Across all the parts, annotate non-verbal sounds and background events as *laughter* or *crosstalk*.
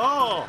Oh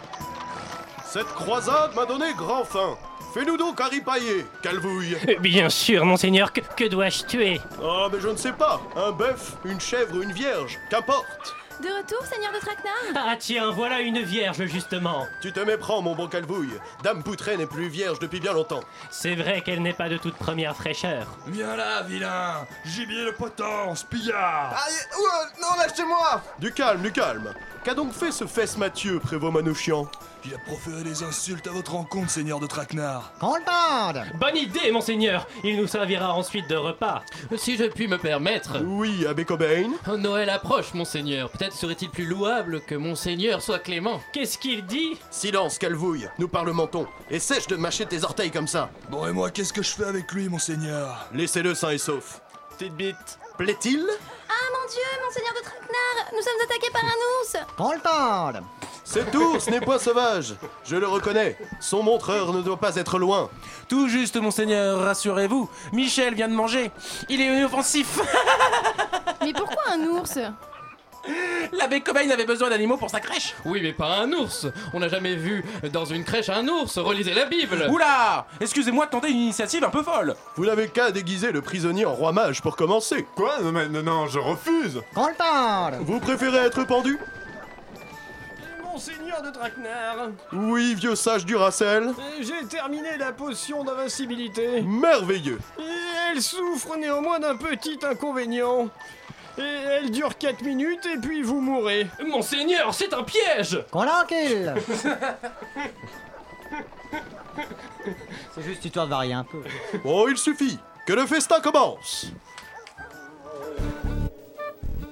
Cette croisade m'a donné grand faim. Fais-nous donc ripailler, calvouille. *laughs* Bien sûr, monseigneur, que, que dois-je tuer? Oh, mais je ne sais pas. Un bœuf, une chèvre, une vierge, qu'importe. De retour, seigneur de Traquenard? Ah tiens, voilà une vierge justement. Tu te méprends, mon bon calvouille. Dame Poutrée n'est plus vierge depuis bien longtemps. C'est vrai qu'elle n'est pas de toute première fraîcheur. Viens là, vilain Gibier de potence, pillard Aïe ouah, Non, lâchez-moi Du calme, du calme. Qu'a donc fait ce fesse Mathieu, prévôt Manouchian? Il a proféré des insultes à votre rencontre, seigneur de Traquenard. Content Bonne idée, monseigneur Il nous servira ensuite de repas. Si je puis me permettre, Oui, abbé Cobain. Noël approche, monseigneur. Peut-être serait-il plus louable que monseigneur soit clément. Qu'est-ce qu'il dit? Silence, calvouille. Nous parlementons. Et sèche de mâcher tes orteils comme ça. Bon, et moi, qu'est-ce que je fais avec lui, monseigneur? Laissez-le sain et sauf. Petite bite. Plaît-il? Ah mon dieu, monseigneur de Traquenard Nous sommes attaqués par un ours Content Cet ours n'est point sauvage. Je le reconnais. Son montreur ne doit pas être loin. Tout juste, monseigneur, rassurez-vous. Michel vient de manger. Il est inoffensif. *laughs* Mais pourquoi un ours? L'abbé Cobain avait besoin d'animaux pour sa crèche. Oui, mais pas un ours. On n'a jamais vu dans une crèche un ours. Relisez la Bible. Oula Excusez-moi de tenter une initiative un peu folle. Vous n'avez qu'à déguiser le prisonnier en roi mage pour commencer. Quoi? Non, mais, non, non, je refuse Content Vous préférez être pendu? De Traquenard, Oui, vieux sage du Racel. j'ai terminé la potion d'invincibilité. Merveilleux. Et elle souffre néanmoins d'un petit inconvénient. Et elle dure 4 minutes et puis vous mourrez. Monseigneur, c'est un piège Qu'on l'encule *laughs* C'est juste histoire de varier un peu. Bon, il suffit. Que le festin commence.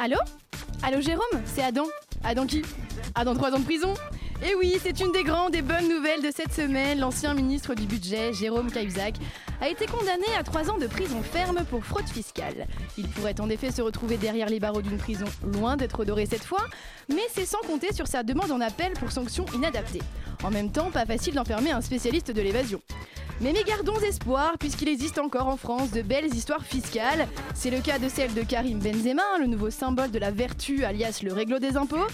Allô Allô Jérôme C'est Adam Adam qui Adam 3 ans de prison et oui, c'est une des grandes et bonnes nouvelles de cette semaine. L'ancien ministre du Budget, Jérôme Cahuzac, a été condamné à 3 ans de prison ferme pour fraude fiscale. Il pourrait en effet se retrouver derrière les barreaux d'une prison loin d'être doré cette fois, mais c'est sans compter sur sa demande en appel pour sanctions inadaptées. En même temps, pas facile d'enfermer un spécialiste de l'évasion. Mais mais gardons espoir, puisqu'il existe encore en France de belles histoires fiscales. C'est le cas de celle de Karim Benzema, le nouveau symbole de la vertu, alias le réglo des impôts.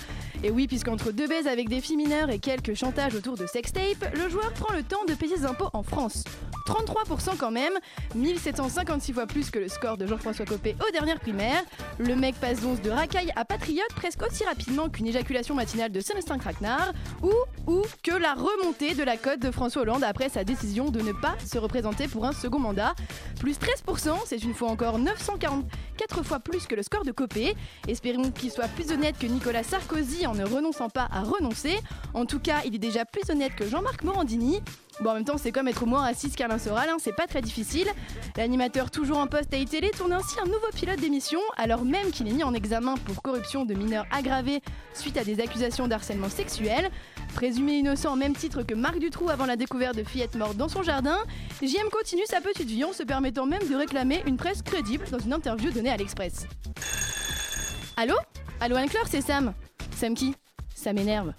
Et oui, puisqu'entre deux baises avec des filles mineures et quelques chantages autour de sextape, le joueur prend le temps de payer ses impôts en France. 33% quand même, 1756 fois plus que le score de Jean-François Copé aux dernières primaires. Le mec passe donc de racaille à patriote presque aussi rapidement qu'une éjaculation matinale de Célestin Craquenard, ou, ou que la remontée de la cote de François Hollande après sa décision de ne pas se représenter pour un second mandat. Plus 13%, c'est une fois encore 944 fois plus que le score de Copé. Espérons qu'il soit plus honnête que Nicolas Sarkozy en ne renonçant pas à renoncer. En tout cas, il est déjà plus honnête que Jean-Marc Morandini. Bon, en même temps, c'est comme être moins raciste qu'Alain Soral, hein, c'est pas très difficile. L'animateur toujours en poste à iTélé tourne ainsi un nouveau pilote d'émission, alors même qu'il est mis en examen pour corruption de mineurs aggravée suite à des accusations d'harcèlement sexuel. Présumé innocent au même titre que Marc Dutroux avant la découverte de fillettes mortes dans son jardin, JM continue sa petite vie en se permettant même de réclamer une presse crédible dans une interview donnée à l'Express. Allô? Allô Anne-Claire, c'est Sam. Sam qui? Ça m'énerve.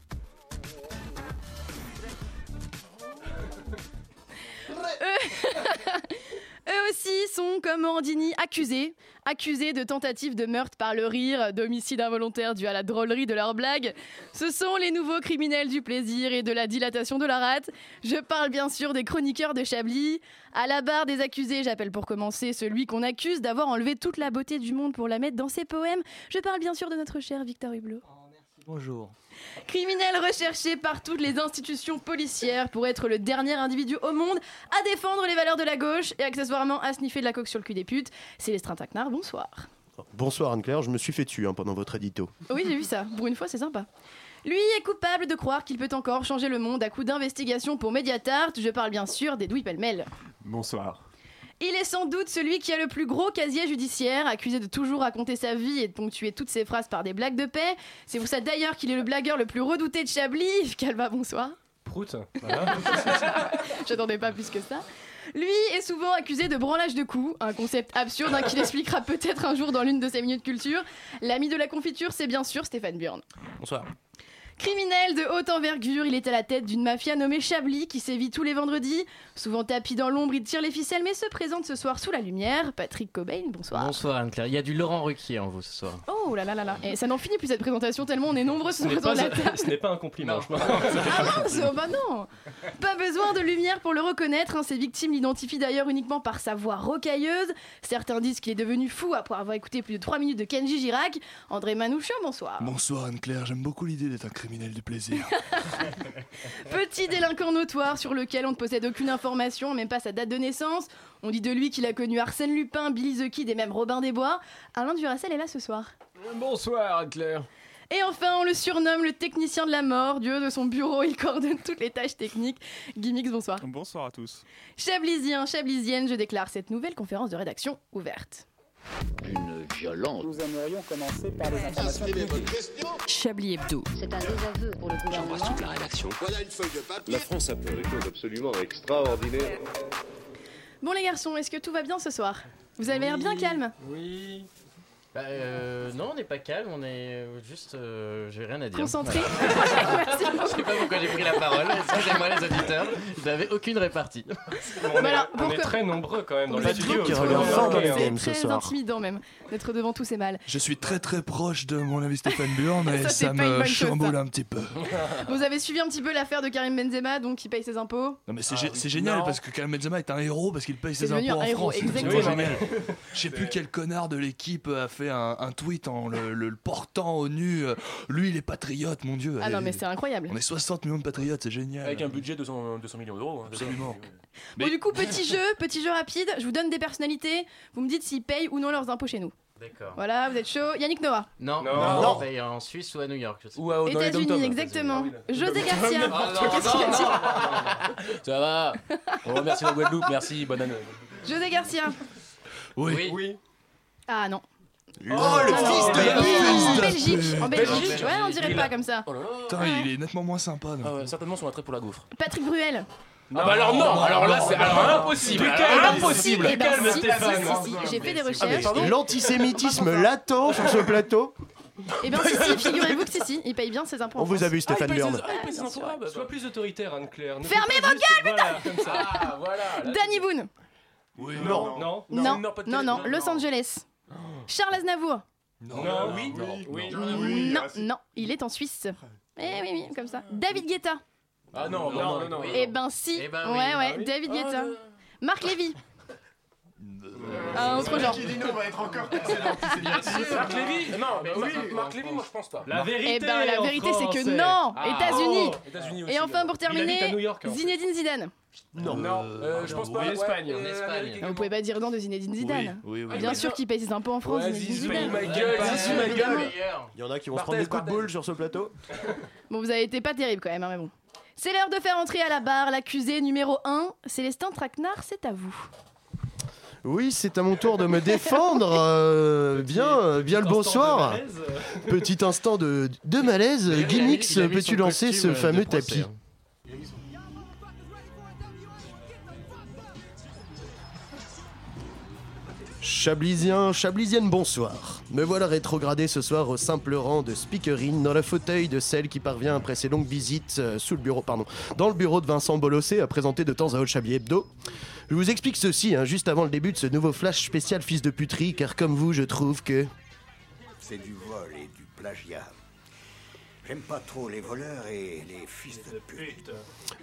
Aussi sont, comme Morandini, accusés. Accusés de tentative de meurtre par le rire, d'homicide involontaire dû à la drôlerie de leurs blagues. Ce sont les nouveaux criminels du plaisir et de la dilatation de la rate. Je parle bien sûr des chroniqueurs de Chablis. À la barre des accusés, j'appelle pour commencer celui qu'on accuse d'avoir enlevé toute la beauté du monde pour la mettre dans ses poèmes. Je parle bien sûr de notre cher Victor Hublot. Bonjour. Criminel recherché par toutes les institutions policières pour être le dernier individu au monde à défendre les valeurs de la gauche et accessoirement à sniffer de la coque sur le cul des putes. Célestin Tacnard, bonsoir. Bonsoir Anne-Claire, je me suis fait tuer hein, pendant votre édito. Oui, j'ai vu ça. Pour une fois, c'est sympa. Lui est coupable de croire qu'il peut encore changer le monde à coup d'investigation pour Mediatart. Je parle bien sûr d'Edoui Pellemel. Bonsoir. Il est sans doute celui qui a le plus gros casier judiciaire, accusé de toujours raconter sa vie et de ponctuer toutes ses phrases par des blagues de paix. C'est pour ça d'ailleurs qu'il est le blagueur le plus redouté de Chablis. *laughs* Calva, bonsoir. Prout. Voilà. *laughs* J'attendais pas plus que ça. Lui est souvent accusé de branlage de coups, un concept absurde hein, qu'il expliquera peut-être un jour dans l'une de ses minutes culture. L'ami de la confiture, c'est bien sûr Stéphane Burn. Bonsoir. Criminel de haute envergure, il est à la tête d'une mafia nommée Chablis qui sévit tous les vendredis. Souvent tapis dans l'ombre, il tire les ficelles mais se présente ce soir sous la lumière. Patrick Cobain, bonsoir. Bonsoir Anne-Claire. Il y a du Laurent Ruquier en vous ce soir. Oh là là là là. Et ça n'en finit plus cette présentation tellement on est nombreux Ce la table. ce n'est pas un compliment, je pense. Ah mince, oh bah non Pas besoin de lumière pour le reconnaître, hein, ses victimes l'identifient d'ailleurs uniquement par sa voix rocailleuse. Certains disent qu'il est devenu fou après avoir écouté plus de 3 minutes de Kenji Girac. André Manouchian, bonsoir. Bonsoir Anne-Claire, j'aime beaucoup l'idée d'être un criminel du plaisir. *laughs* Petit délinquant notoire sur lequel on ne possède aucune information, même pas sa date de naissance. On dit de lui qu'il a connu Arsène Lupin, Billy the Kid et même Robin des Bois. Alain Duracel est là ce soir. Bonsoir Anne-Claire. Et enfin, on le surnomme le technicien de la mort. Dieu de son bureau, il coordonne toutes les tâches techniques. Gimmicks, bonsoir. Bonsoir à tous. Chablisien, Chablisienne, je déclare cette nouvelle conférence de rédaction ouverte. Une violence. Nous aimerions commencer par les informations Chablis Hebdo. C'est un désaveu pour le gouvernement. toute la rédaction. Voilà une feuille de papier. La France a fait des choses absolument extraordinaires. Bon les garçons, est-ce que tout va bien ce soir? Vous avez l'air bien calme. Oui. Bah, euh, non, on n'est pas calme, on est juste. euh, j'ai rien à dire. Concentré. Voilà. *laughs* Je sais pas pourquoi j'ai pris la parole. Excusez-moi, les auditeurs. Vous n'avez aucune répartie. On, est, Voilà, on pour est que- très nombreux quand même dans Vous le êtes studio. beaucoup parce qui qu'on est relèvent en fort dans game. le game C'est ce très soir. intimidant même d'être devant tous ces mâles. Je suis très très proche de mon ami Stéphane Burn et Ça, me chamboule ça. un petit peu. *laughs* Vous avez suivi un petit peu l'affaire de Karim Benzema, donc il paye ses impôts. Non mais c'est gé- c'est génial non. parce que Karim Benzema est un héros parce qu'il paye ses impôts en France. C'est exactement. génial. *laughs* Je sais plus quel connard de l'équipe a fait un, un tweet en le, le- le portant au nu. euh, Lui il est patriote mon dieu. Ah non, mais c'est incroyable. On est 60 millions de patriotes, c'est génial. Avec un budget de 200, 200 millions d'euros. hein. Absolument. Bon, du coup, petit jeu, petit jeu rapide. Je vous donne des personnalités. Vous me dites s'ils payent ou non leurs impôts chez nous. D'accord. Voilà, vous êtes chaud. Yannick Noah. Non, Non. non, Non. on paye en Suisse ou à New York. Je sais Ou à- États-Unis, exactement. José Garcia. Ça va. On remercie la Guadeloupe, merci, bonne année. José Garcia. Oui. Oui. Ah non. Oh le fils de En pute Belgique. En Belgique. Belgique. Ouais, on dirait pas comme ça. Oh là là. Putain, il est nettement moins sympa. donc. Ah ouais, certainement son attrait pour la gaufre. Patrick Bruel. Ah bah alors non, alors là c'est alors impossible. Alors impossible. Eh ben, calme, si, Stéphane. si, si, si, J'ai fait des recherches. L'antisémitisme latent sur ce plateau. Et bien, si, si, figurez-vous que si, si, il paye bien ses impôts. On vous a vu, Stéphane Ah, ah. Ah, bah, Sois plus autoritaire, Anne-Claire. Fermez vos. Ah voilà. là, Danny Boone. Oui, Non, non, Non, non, pas de non, télé- non, non, Los non. Angeles. Charles Aznavour. Non, non, oui, oui, Non, non, il est en Suisse. Eh oui, oui, comme ça. David Guetta. Ah non, non, non, non. Eh ben si. Eh ben oui. ouais, ouais, Ah oui. David Ah, Guetta. Marc Lévy. *laughs* Un autre genre. Marc Lévy Non, mais oui, Marc Lévy, moi je pense pas. La vérité. Eh ben la en vérité c'est que non, Ah, États-Unis. oh, États-Unis Et enfin pour terminer, hein. Zinedine Zidane. Non. Euh, je pense pas. oui, ouais, Espagne. euh, En Espagne. Amérique- Vous pouvez pas dire non de Zinedine Zidane. Oui, oui. Bien sûr qu'il paye ses impôts en France, Ouais, Zinedine Zizou, Zidane. ma gueule, Zizou, ma Évidemment. gueule. Il y en a qui vont se prendre des coups de boule sur ce plateau. Bon, vous avez été pas terrible quand même, hein, mais bon. C'est l'heure de faire entrer à la barre l'accusé numéro 1. Célestin Traquenard, c'est à vous. Oui, c'est à mon tour de me défendre. euh, bien, euh, bien le bonsoir. Petit instant de, de malaise. Mis peux-tu lancer ce de fameux tapis Chablisien, Chablisienne, bonsoir. Me voilà rétrogradé ce soir au simple rang de speakerine dans le fauteuil de celle qui parvient après ses longues visites euh, sous le bureau, pardon, dans le bureau de Vincent Bolossé à présenter de temps à autre Chablis Hebdo. Je vous explique ceci, hein, juste avant le début de ce nouveau flash spécial fils de puterie, car comme vous, je trouve que C'est du vol et du plagiat. J'aime pas trop les voleurs et les fils de pute.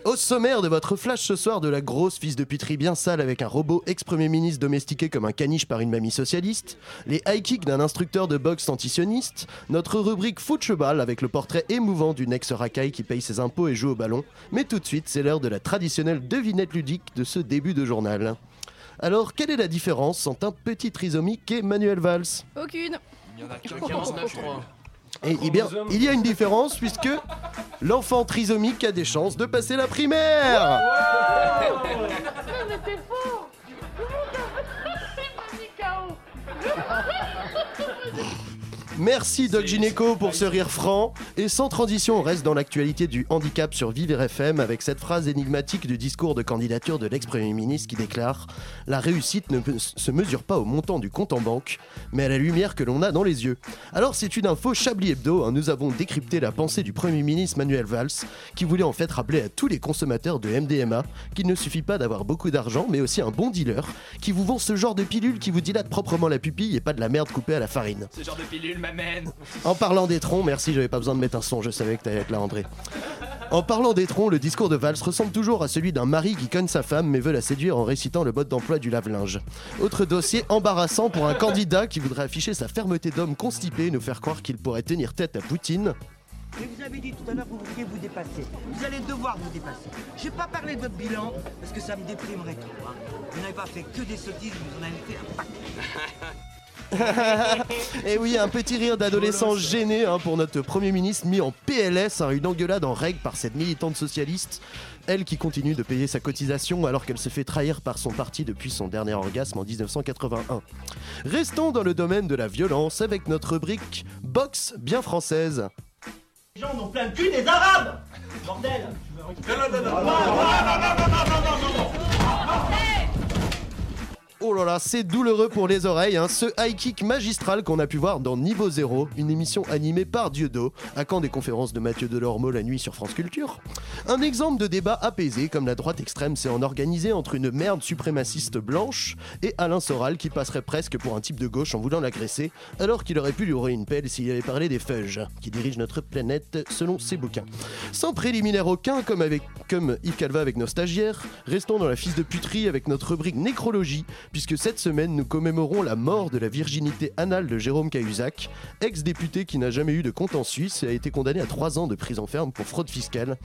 Au sommaire de votre flash ce soir de la grosse fils de puterie bien sale avec un robot ex-premier ministre domestiqué comme un caniche par une mamie socialiste, les high kicks d'un instructeur de boxe antisioniste, notre rubrique foot cheval avec le portrait émouvant d'une ex-racaille qui paye ses impôts et joue au ballon. Mais tout de suite, c'est l'heure de la traditionnelle devinette ludique de ce début de journal. Alors, quelle est la différence entre un petit trisomique et Manuel Valls? Aucune. Il y en a qu'un 49 *laughs* Et, eh bien, il y a une différence puisque l'enfant trisomique a des chances de passer la primaire. Merci Doc Gineco pour ce rire franc. Et sans transition, on reste dans l'actualité du handicap sur Vivre FM avec cette phrase énigmatique du discours de candidature de l'ex-premier ministre qui déclare La réussite ne se mesure pas au montant du compte en banque, mais à la lumière que l'on a dans les yeux. Alors c'est une info Chablis Hebdo, hein. nous avons décrypté la pensée du Premier ministre Manuel Valls qui voulait en fait rappeler à tous les consommateurs de MDMA qu'il ne suffit pas d'avoir beaucoup d'argent mais aussi un bon dealer qui vous vend ce genre de pilule qui vous dilate proprement la pupille et pas de la merde coupée à la farine. M'amène. En parlant des troncs, merci, j'avais pas besoin de mettre un son, je savais que t'allais être là, André. En parlant des troncs, le discours de Valls ressemble toujours à celui d'un mari qui conne sa femme mais veut la séduire en récitant le mode d'emploi du lave-linge. Autre dossier embarrassant pour un candidat qui voudrait afficher sa fermeté d'homme constipé et nous faire croire qu'il pourrait tenir tête à Poutine. Mais vous avez dit tout à l'heure que vous vouliez vous dépasser. Vous allez devoir vous dépasser. Je vais pas parler de votre bilan parce que ça me déprimerait trop. hein. Vous n'avez pas fait que des sottises, vous en avez fait un paquet. *laughs* Et oui, un petit rire d'adolescent gêné hein, pour notre Premier ministre mis en PLS, hein, une engueulade en règle par cette militante socialiste. Elle qui continue de payer sa cotisation alors qu'elle se fait trahir par son parti depuis son dernier orgasme en 1981. Restons dans le domaine de la violence avec notre rubrique Box bien française. Les gens n'ont plein le cul des Arabes Bordel Oh là là, c'est douloureux pour les oreilles, hein. ce high kick magistral qu'on a pu voir dans Niveau Zéro, une émission animée par Dieudo, à quand des conférences de Mathieu Delormeau la nuit sur France Culture. Un exemple de débat apaisé comme la droite extrême s'est en organisé entre une merde suprémaciste blanche et Alain Soral qui passerait presque pour un type de gauche en voulant l'agresser, alors qu'il aurait pu lui ouvrir une pelle s'il avait parlé des feuges, qui dirigent notre planète selon ses bouquins. Sans préliminaire aucun, comme, avec, comme Yves Calva avec nos stagiaires, restons dans la fils de puterie avec notre rubrique nécrologie, puisque cette semaine nous commémorons la mort de la virginité anale de Jérôme Cahuzac, ex-député qui n'a jamais eu de compte en Suisse et a été condamné à 3 ans de prison ferme pour fraude fiscale.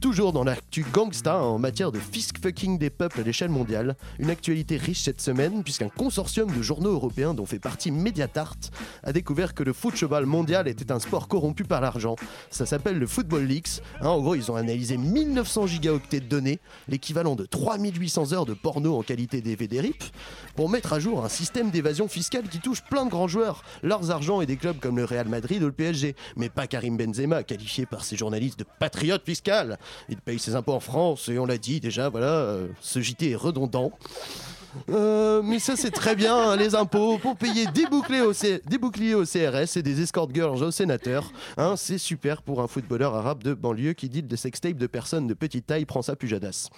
Toujours dans l'actu gangsta en matière de fisc fucking des peuples à l'échelle mondiale, une actualité riche cette semaine puisqu'un consortium de journaux européens dont fait partie Mediatart a découvert que le football mondial était un sport corrompu par l'argent. Ça s'appelle le Football Leaks. Hein, en gros, ils ont analysé 1900 gigaoctets de données, l'équivalent de 3800 heures de porno en qualité DVD RIP, pour mettre à jour un système d'évasion fiscale qui touche plein de grands joueurs, leurs argent et des clubs comme le Real Madrid ou le PSG, mais pas Karim Benzema, qualifié par ses journalistes de patriote fiscal. Il paye ses impôts en France et on l'a dit déjà, voilà, euh, ce JT est redondant. Euh, mais ça c'est très bien, hein, les impôts pour payer des boucliers, au C- des boucliers au CRS et des escort girls au sénateur. Hein, c'est super pour un footballeur arabe de banlieue qui dit de sextape de personnes de petite taille prend sa pujadas.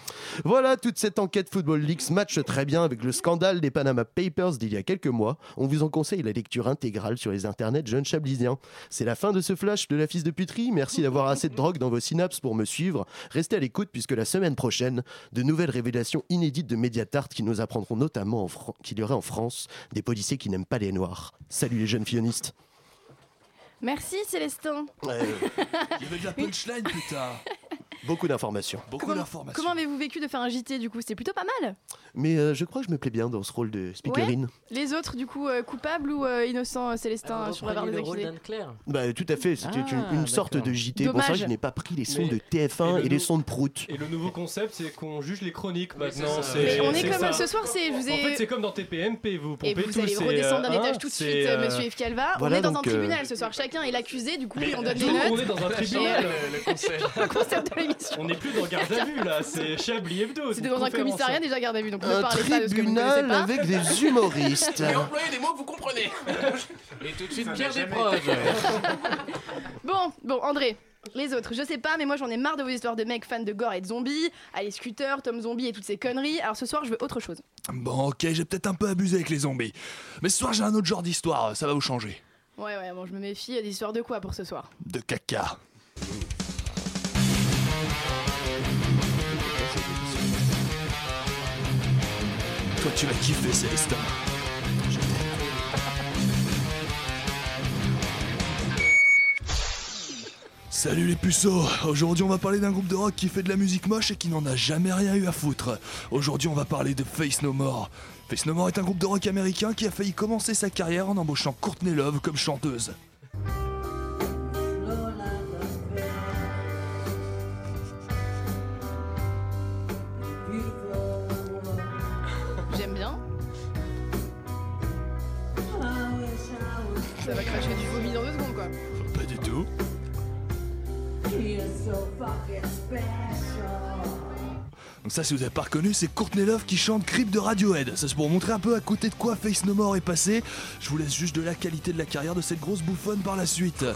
Voilà toute cette enquête Football Leaks match très bien avec le scandale des Panama Papers d'il y a quelques mois. On vous en conseille la lecture intégrale sur les internets jeunes chablisiens. C'est la fin de ce flash de la fils de puterie. Merci d'avoir assez de drogue dans vos synapses pour me suivre. Restez à l'écoute puisque la semaine prochaine, de nouvelles révélations inédites de Mediatart qui nous apprendront notamment en Fran- qu'il y aurait en France des policiers qui n'aiment pas les noirs. Salut les jeunes fillonistes. Merci Célestin. Il y avait de la punchline, putain. *laughs* Beaucoup d'informations. Beaucoup Comment, d'informations. comment avez-vous vécu de faire un JT du coup? C'était plutôt pas mal. Mais euh, je crois que je me plais bien dans ce rôle de speakerine. Les autres du coup euh, coupables ou euh, innocents euh, Célestin sur la barre des accusés. Bah tout à fait, c'était Ah, une, une sorte de JT. Dommage. que je n'ai pas pris les sons Mais- de TF1 et et, le les sons de Prout. Et le nouveau concept, c'est qu'on juge les chroniques Oui, maintenant. ça. c'est- on est comme ça. ce soir, c'est je vous ai En fait, c'est comme dans TPMP, vous et pompez vous tout. allez redescendre d'un euh, étage hein, tout de suite, Monsieur Yves Calva. on est dans un tribunal ce soir. Chacun est l'accusé, du coup, on donne des Nous, on notes. est dans un Et, tribunal. le- concept. *laughs* de. On n'est plus dans garde à vue là, c'est Chablis Hebdo. c'est C'était dans un commissariat déjà garde à vue, donc ne Un parlez pas de ce que vous ne connaissez tribunal pas. avec des humoristes. Et employer des mots que vous comprenez. Et tout de suite, Pierre Desproges. Bon, bon, André. Les autres, je sais pas, mais moi j'en ai marre de vos histoires de mecs fans de gore et de zombies, allez scooter, Tom Zombie et toutes ces conneries. Alors ce soir, je veux autre chose. Bon, ok, j'ai peut-être un peu abusé avec les zombies. Mais ce soir, j'ai un autre genre d'histoire, ça va vous changer. Ouais, ouais, bon, je me méfie. Des histoires de quoi pour ce soir? De caca. Toi, tu vas kiffer, Célestin. Je. Salut les puceaux Aujourd'hui on va parler d'un groupe de rock qui fait de la musique moche et qui n'en a jamais rien eu à foutre. Aujourd'hui on va parler de Face No More. Face No More est un groupe de rock américain qui a failli commencer sa carrière en embauchant Courtney Love comme chanteuse. Ça, si vous avez pas reconnu, c'est Courtney Love qui chante Creep de Radiohead. Ça, c'est pour montrer un peu à côté de quoi Face No More est passé. Je vous laisse juste de la qualité de la carrière de cette grosse bouffonne par la suite.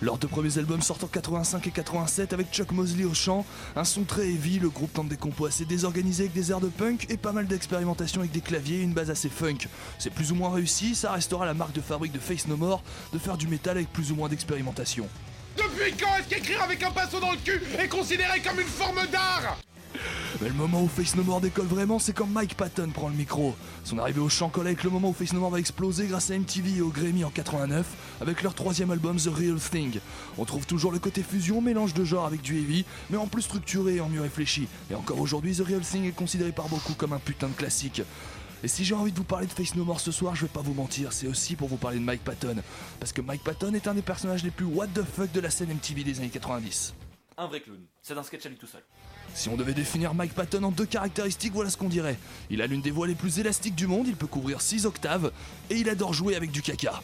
Leurs deux premiers albums sortent en 85 et 87 avec Chuck Mosley au chant. Un son très heavy, le groupe tente des compos assez désorganisés avec des airs de punk et pas mal d'expérimentation avec des claviers et une base assez funk. C'est plus ou moins réussi, ça restera la marque de fabrique de Face No More de faire du métal avec plus ou moins d'expérimentation. Depuis quand est-ce qu'écrire avec un pinceau dans le cul est considéré comme une forme d'art? Mais le moment où Face No More décolle vraiment, c'est quand Mike Patton prend le micro. Son arrivée au chant colle avec le moment où Face No More va exploser grâce à MTV et au Grammy en 89, avec leur troisième album The Real Thing. On trouve toujours le côté fusion, mélange de genre avec du heavy, mais en plus structuré et en mieux réfléchi. Et encore aujourd'hui, The Real Thing est considéré par beaucoup comme un putain de classique. Et si j'ai envie de vous parler de Face No More ce soir, je vais pas vous mentir, c'est aussi pour vous parler de Mike Patton. Parce que Mike Patton est un des personnages les plus what the fuck de la scène MTV des années 90. Un vrai clown. C'est un sketch à lui tout seul. Si on devait définir Mike Patton en deux caractéristiques, voilà ce qu'on dirait. Il a l'une des voix les plus élastiques du monde, il peut couvrir 6 octaves, et il adore jouer avec du caca.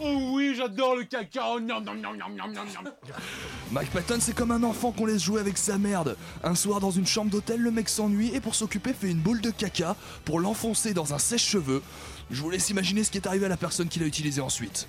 Oh oui, j'adore le cacao. Nom, nom, nom, nom, nom, nom, nom. Mike Patton, c'est comme un enfant qu'on laisse jouer avec sa merde. Un soir, dans une chambre d'hôtel, le mec s'ennuie et pour s'occuper, fait une boule de caca pour l'enfoncer dans un sèche-cheveux. Je vous laisse imaginer ce qui est arrivé à la personne qui l'a utilisé ensuite.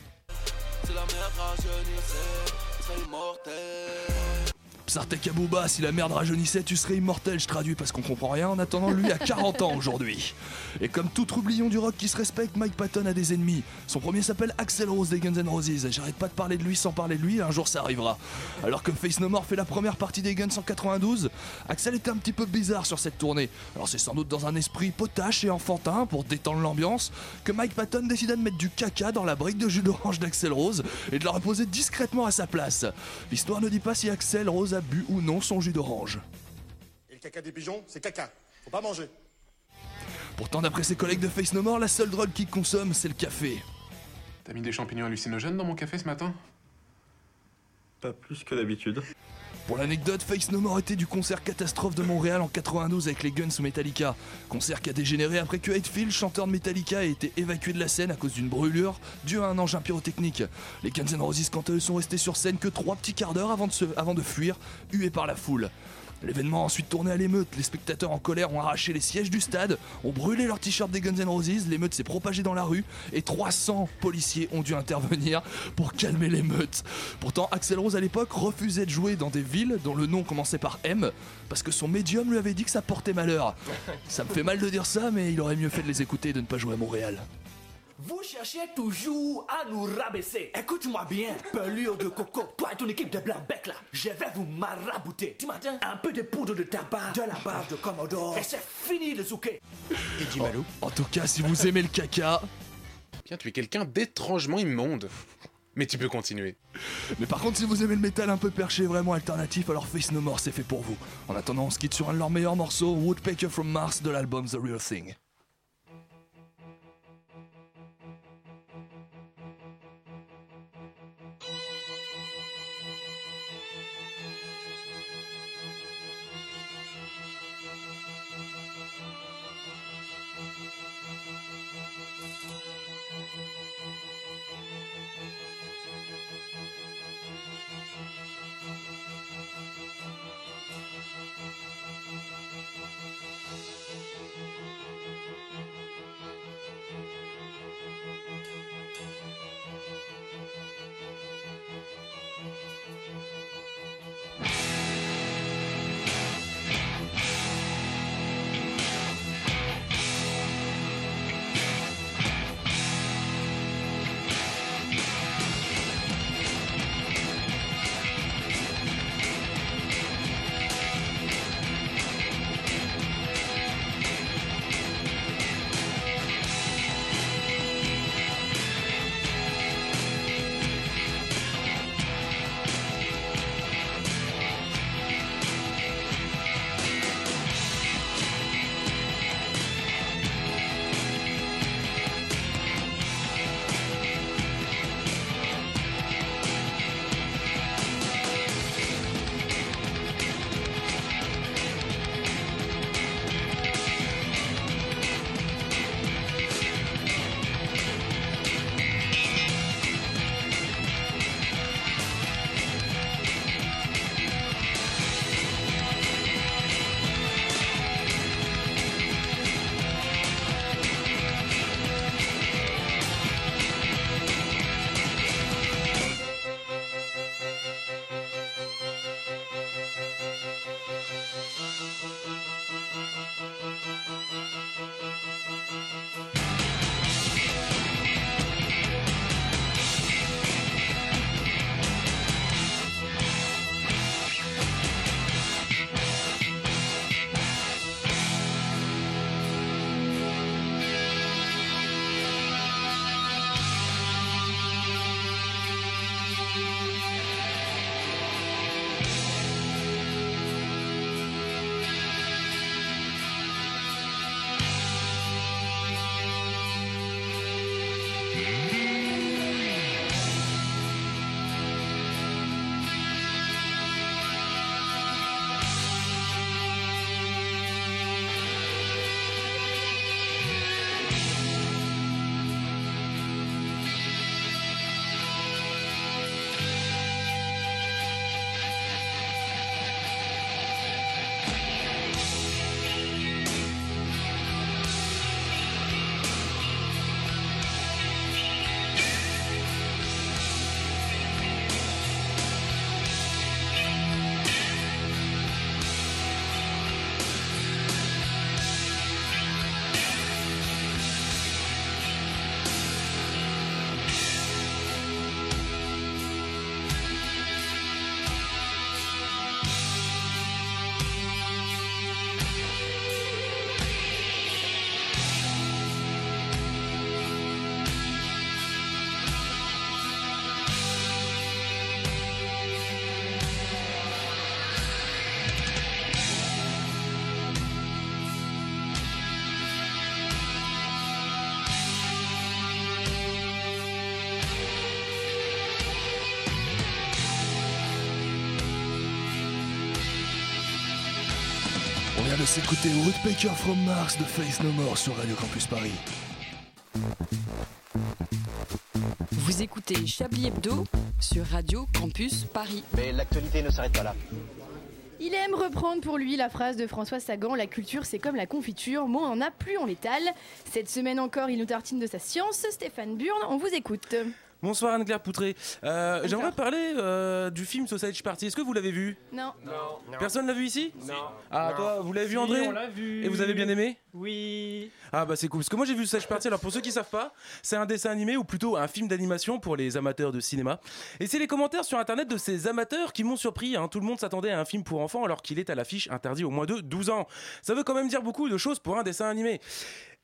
Psartek Abouba, si la merde rajeunissait, tu serais immortel, je traduis parce qu'on comprend rien. En attendant, lui a 40 ans aujourd'hui. Et comme tout troublion du rock qui se respecte, Mike Patton a des ennemis. Son premier s'appelle Axel Rose des Guns N' Roses. J'arrête pas de parler de lui sans parler de lui, un jour ça arrivera. Alors que Face No More fait la première partie des Guns en 92, Axel était un petit peu bizarre sur cette tournée. Alors c'est sans doute dans un esprit potache et enfantin pour détendre l'ambiance que Mike Patton décida de mettre du caca dans la brique de jus d'orange d'Axel Rose et de la reposer discrètement à sa place. L'histoire ne dit pas si Axel Rose a bu ou non son jus d'orange. Et le caca des pigeons, c'est caca. Faut pas manger. Pourtant, d'après ses collègues de Face No More, la seule drogue qu'il consomme, c'est le café. T'as mis des champignons hallucinogènes dans mon café ce matin? Pas plus que d'habitude. Pour l'anecdote, Face No More était du concert catastrophe de Montréal en 92 avec les Guns ou Metallica. Concert qui a dégénéré après que Hetfield, chanteur de Metallica, ait été évacué de la scène à cause d'une brûlure due à un engin pyrotechnique. Les Guns N' Roses, quant à eux, sont restés sur scène que trois petits quarts d'heure avant de fuir, hués par la foule. L'événement a ensuite tourné à l'émeute. Les spectateurs en colère ont arraché les sièges du stade, ont brûlé leurs t-shirts des Guns N' Roses, l'émeute s'est propagée dans la rue et 300 policiers ont dû intervenir pour calmer l'émeute. Pourtant, Axel Rose à l'époque refusait de jouer dans des villes dont le nom commençait par M parce que son médium lui avait dit que ça portait malheur. Ça me fait mal de dire ça, mais il aurait mieux fait de les écouter et de ne pas jouer à Montréal. Vous cherchez toujours à nous rabaisser. Écoute-moi bien, pelure de coco, toi et ton équipe de blanc bec là, je vais vous marabouter. Tu m'entends? Un peu de poudre de tabac, de la base de Commodore, et c'est fini le zouké. En, en tout cas, si vous aimez le caca, Bien, tu es quelqu'un d'étrangement immonde. Mais tu peux continuer. Mais par contre, si vous aimez le métal un peu perché, vraiment alternatif, alors Face No More, c'est fait pour vous. En attendant, on se quitte sur un de leurs meilleurs morceaux, Woodpecker from Mars de l'album The Real Thing. Vient de s'écouter Woodpecker from Mars de Face No More sur Radio Campus Paris. Vous écoutez Chablis Hebdo sur Radio Campus Paris. Mais l'actualité ne s'arrête pas là. Il aime reprendre pour lui la phrase de François Sagan La culture, c'est comme la confiture, moins on en a, plus on l'étale. Cette semaine encore, il nous tartine de sa science. Stéphane Burn, on vous écoute. Bonsoir Anne-Claire Poutré. Euh, J'aimerais parler euh, du film Sausage Party. Est-ce que vous l'avez vu? Non. Non. Personne l'a vu ici? Non. Ah, Non. toi, vous l'avez vu Si, André? on l'a vu. Et vous avez bien aimé? Oui. Ah bah c'est cool, parce que moi j'ai vu Sausage Party, alors pour ceux qui savent pas, c'est un dessin animé ou plutôt un film d'animation pour les amateurs de cinéma. Et c'est les commentaires sur internet de ces amateurs qui m'ont surpris, hein. tout le monde s'attendait à un film pour enfants alors qu'il est à l'affiche interdit au moins de 12 ans. Ça veut quand même dire beaucoup de choses pour un dessin animé.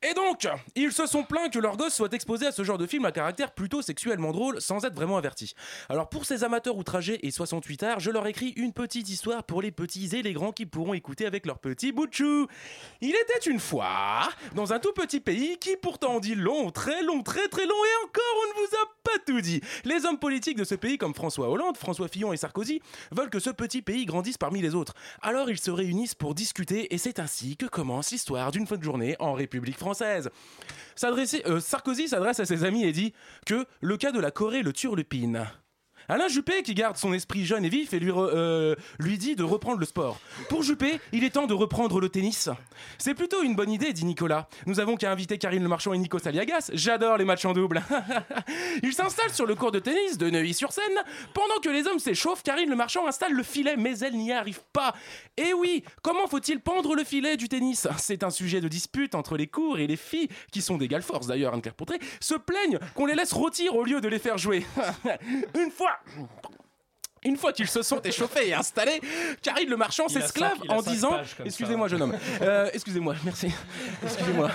Et donc, ils se sont plaints que leur gosse soit exposé à ce genre de film à caractère plutôt sexuellement drôle sans être vraiment averti. Alors pour ces amateurs outragés et 68 arts, je leur écris une petite histoire pour les petits et les grands qui pourront écouter avec leur petit bout de chou. Il était une fois dans un tout petit pays qui pourtant dit long, très long, très très long et encore on ne vous a pas tout dit. Les hommes politiques de ce pays comme François Hollande, François Fillon et Sarkozy veulent que ce petit pays grandisse parmi les autres. Alors ils se réunissent pour discuter et c'est ainsi que commence l'histoire d'une fin de journée en République française. Euh, Sarkozy s'adresse à ses amis et dit que le cas de la Corée le turlupine. Alain Juppé, qui garde son esprit jeune et vif, et lui, euh, lui dit de reprendre le sport. Pour Juppé, il est temps de reprendre le tennis. C'est plutôt une bonne idée, dit Nicolas. Nous avons qu'à inviter Karine Le Marchand et Nico Saliagas. J'adore les matchs en double. *laughs* Ils s'installent sur le court de tennis de Neuilly-sur-Seine. Pendant que les hommes s'échauffent, Karine Le Marchand installe le filet, mais elle n'y arrive pas. Et oui, comment faut-il pendre le filet du tennis? C'est un sujet de dispute entre les cours et les filles, qui sont d'égale force d'ailleurs, Anne-Claire Poutré, se plaignent qu'on les laisse rôtir au lieu de les faire jouer. *laughs* une fois une fois qu'ils se sont échauffés et installés, Karine le marchand s'esclave en disant. Excusez-moi, jeune homme. Euh, excusez-moi, merci. Excusez-moi.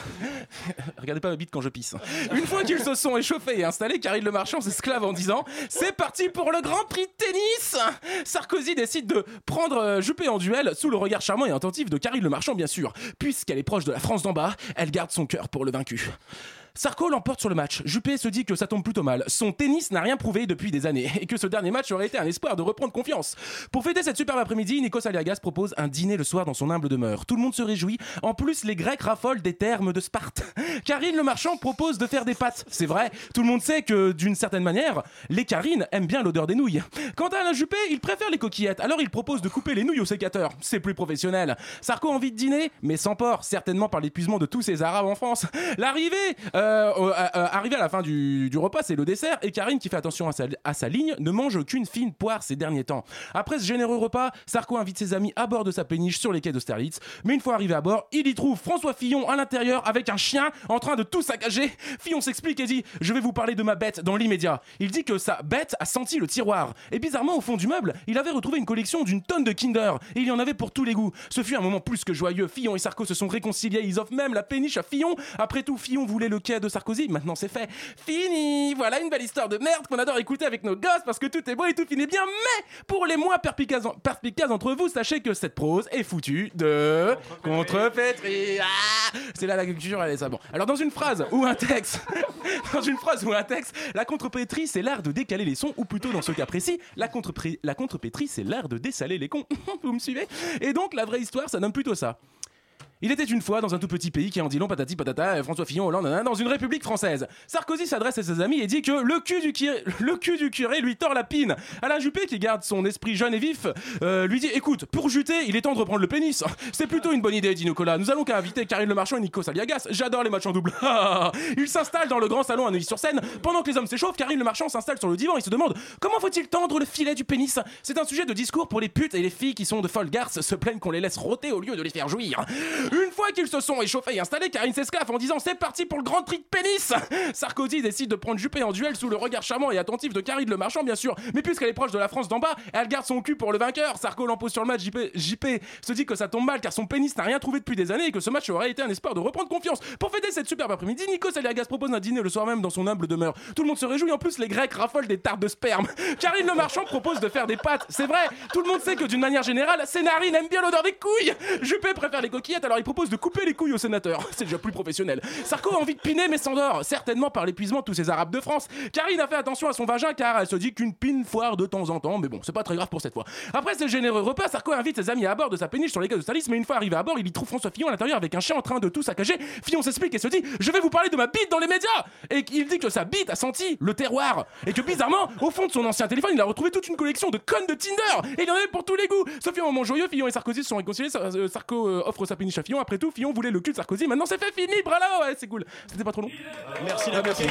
Regardez pas ma bite quand je pisse. Une fois qu'ils se sont échauffés et installés, Karine le marchand s'esclave en disant C'est parti pour le grand prix de tennis Sarkozy décide de prendre euh, Juppé en duel sous le regard charmant et attentif de Karine le marchand, bien sûr. Puisqu'elle est proche de la France d'en bas, elle garde son cœur pour le vaincu. Sarko l'emporte sur le match. Juppé se dit que ça tombe plutôt mal. Son tennis n'a rien prouvé depuis des années *laughs* et que ce dernier match aurait été un espoir de reprendre confiance. Pour fêter cette superbe après-midi, Nikos Aliagas propose un dîner le soir dans son humble demeure. Tout le monde se réjouit. En plus, les Grecs raffolent des termes de Sparte. *laughs* Karine le marchand propose de faire des pâtes. C'est vrai, tout le monde sait que d'une certaine manière, les Karines aiment bien l'odeur des nouilles. Quant à Alain Juppé, il préfère les coquillettes. Alors il propose de couper les nouilles au sécateur. C'est plus professionnel. Sarko a envie de dîner, mais sans porc, certainement par l'épuisement de tous ces Arabes en France. L'arrivée, euh, euh, euh, arrivée à la fin du, repas, c'est le dessert. Et Karine, qui fait attention à sa, à sa ligne, ne mange qu'une fine poire ces derniers temps. Après ce généreux repas, Sarko invite ses amis à bord de sa péniche sur les quais d'Austerlitz. Mais une fois arrivé à bord, il y trouve François Fillon à l'intérieur avec un chien en train de tout saccager. Fillon s'explique et dit Je vais vous parler de ma bête dans l'immédiat. Il dit que sa bête a senti le tiroir. Et bizarrement, au fond du meuble, il avait retrouvé une collection d'une tonne de Kinder. Et il y en avait pour tous les goûts. Ce fut un moment plus que joyeux. Fillon et Sarko se sont réconciliés. Ils offrent même la péniche à Fillon. Après tout, Fillon voulait le quai de Sarkozy. Maintenant, c'est fait. Fini Voilà une belle histoire de merde qu'on adore écouter avec nos gosses parce que tout est beau et tout finit bien. Mais pour les moins perspicaces, entre vous, sachez que cette prose est foutue de contrepétrie. Ah c'est là la culture, elle est ça. Alors, dans une phrase ou un texte, *laughs* dans une phrase ou un texte, la contrepétrie, c'est l'art de décaler les sons, ou plutôt dans ce cas précis, la, contrepé- la contrepétrie, c'est l'art de dessaler les cons. *laughs* vous me suivez? Et donc, la vraie histoire, ça nomme plutôt ça. Il était une fois dans un tout petit pays qui en dit long patati patata, euh, François Fillon, Hollande, nanana, dans une république française. Sarkozy s'adresse à ses amis et dit que le cul du, curé, *laughs* le cul du curé lui tord la pine. Alain Juppé, qui garde son esprit jeune et vif, euh, lui dit Écoute, pour juter, il est temps de reprendre le pénis. *laughs* C'est plutôt une bonne idée, dit Nicolas. Nous allons qu'à inviter Karine Le Marchand et Nico Saliagas. J'adore les matchs en double. *laughs* il s'installe dans le grand salon à Neuilly-sur-Seine. Pendant que les hommes s'échauffent, Karine Le Marchand s'installe sur le divan et se demande Comment faut-il tendre le filet du pénis? C'est un sujet de discours pour les putes et les filles qui sont de folles garces se plaignent qu'on les laisse rôter au lieu de les faire jouir. Une fois qu'ils se sont échauffés et installés, Karine s'esclaffe en disant c'est parti pour le grand tri de pénis. Sarkozy décide de prendre Juppé en duel sous le regard charmant et attentif de Karine Le Marchand, bien sûr. Mais puisqu'elle est proche de la France d'en bas, elle garde son cul pour le vainqueur. Sarko l'impose sur le match. JP, se dit que ça tombe mal car son pénis n'a rien trouvé depuis des années et que ce match aurait été un espoir de reprendre confiance. Pour fêter cette superbe après-midi, Nico Saliagas propose un dîner le soir même dans son humble demeure. Tout le monde se réjouit. En plus, les Grecs raffolent des tartes de sperme. Karine Le Marchand propose de faire des pâtes. C'est vrai, tout le monde sait que d'une manière générale, ces narines aiment bien l'odeur des couilles. Juppé préfère les coquillettes alors il propose de couper les couilles aux sénateurs. *laughs* C'est déjà plus professionnel. Sarko a envie de piner mais s'endort, certainement par l'épuisement de tous ces Arabes de France. Karine a fait attention à son vagin car elle se dit qu'une pine foire de temps en temps, mais bon, c'est pas très grave pour cette fois. Après ce généreux repas, Sarko invite ses amis à bord de sa péniche sur les quais de Stalis, mais une fois arrivé à bord, il y trouve François Fillon à l'intérieur avec un chien en train de tout saccager. Fillon s'explique et se dit Je vais vous parler de ma bite dans les médias Et il dit que sa bite a senti le terroir. Et que bizarrement, au fond de son ancien téléphone, il a retrouvé toute une collection de connes de Tinder. Et il y en avait pour tous les goûts. Sauf un moment joyeux, Fillon et Sarkozy sont réconciliés. Euh, Sarko euh, offre sa péniche à Fillon. Après tout, Fillon voulait le cul de Sarkozy. Maintenant c'est fait, fini, bravo, ouais, c'est cool. C'était pas trop long. Merci la merci.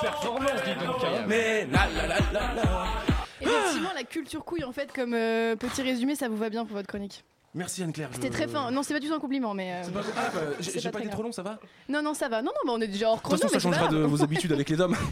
Performance. Mais la la la la la. Effectivement, la culture couille, en fait, comme euh, petit résumé, ça vous va bien pour votre chronique. Merci Anne-Claire. je- C'était très fin. Non, c'est pas du tout un compliment, mais. euh, C'est pas ah, bah, J'ai pas été grave. trop long, ça va Non, non, ça va. Non, non, bah, on est déjà hors De chrono. toute façon, ça changera de vos habitudes avec les hommes. *laughs*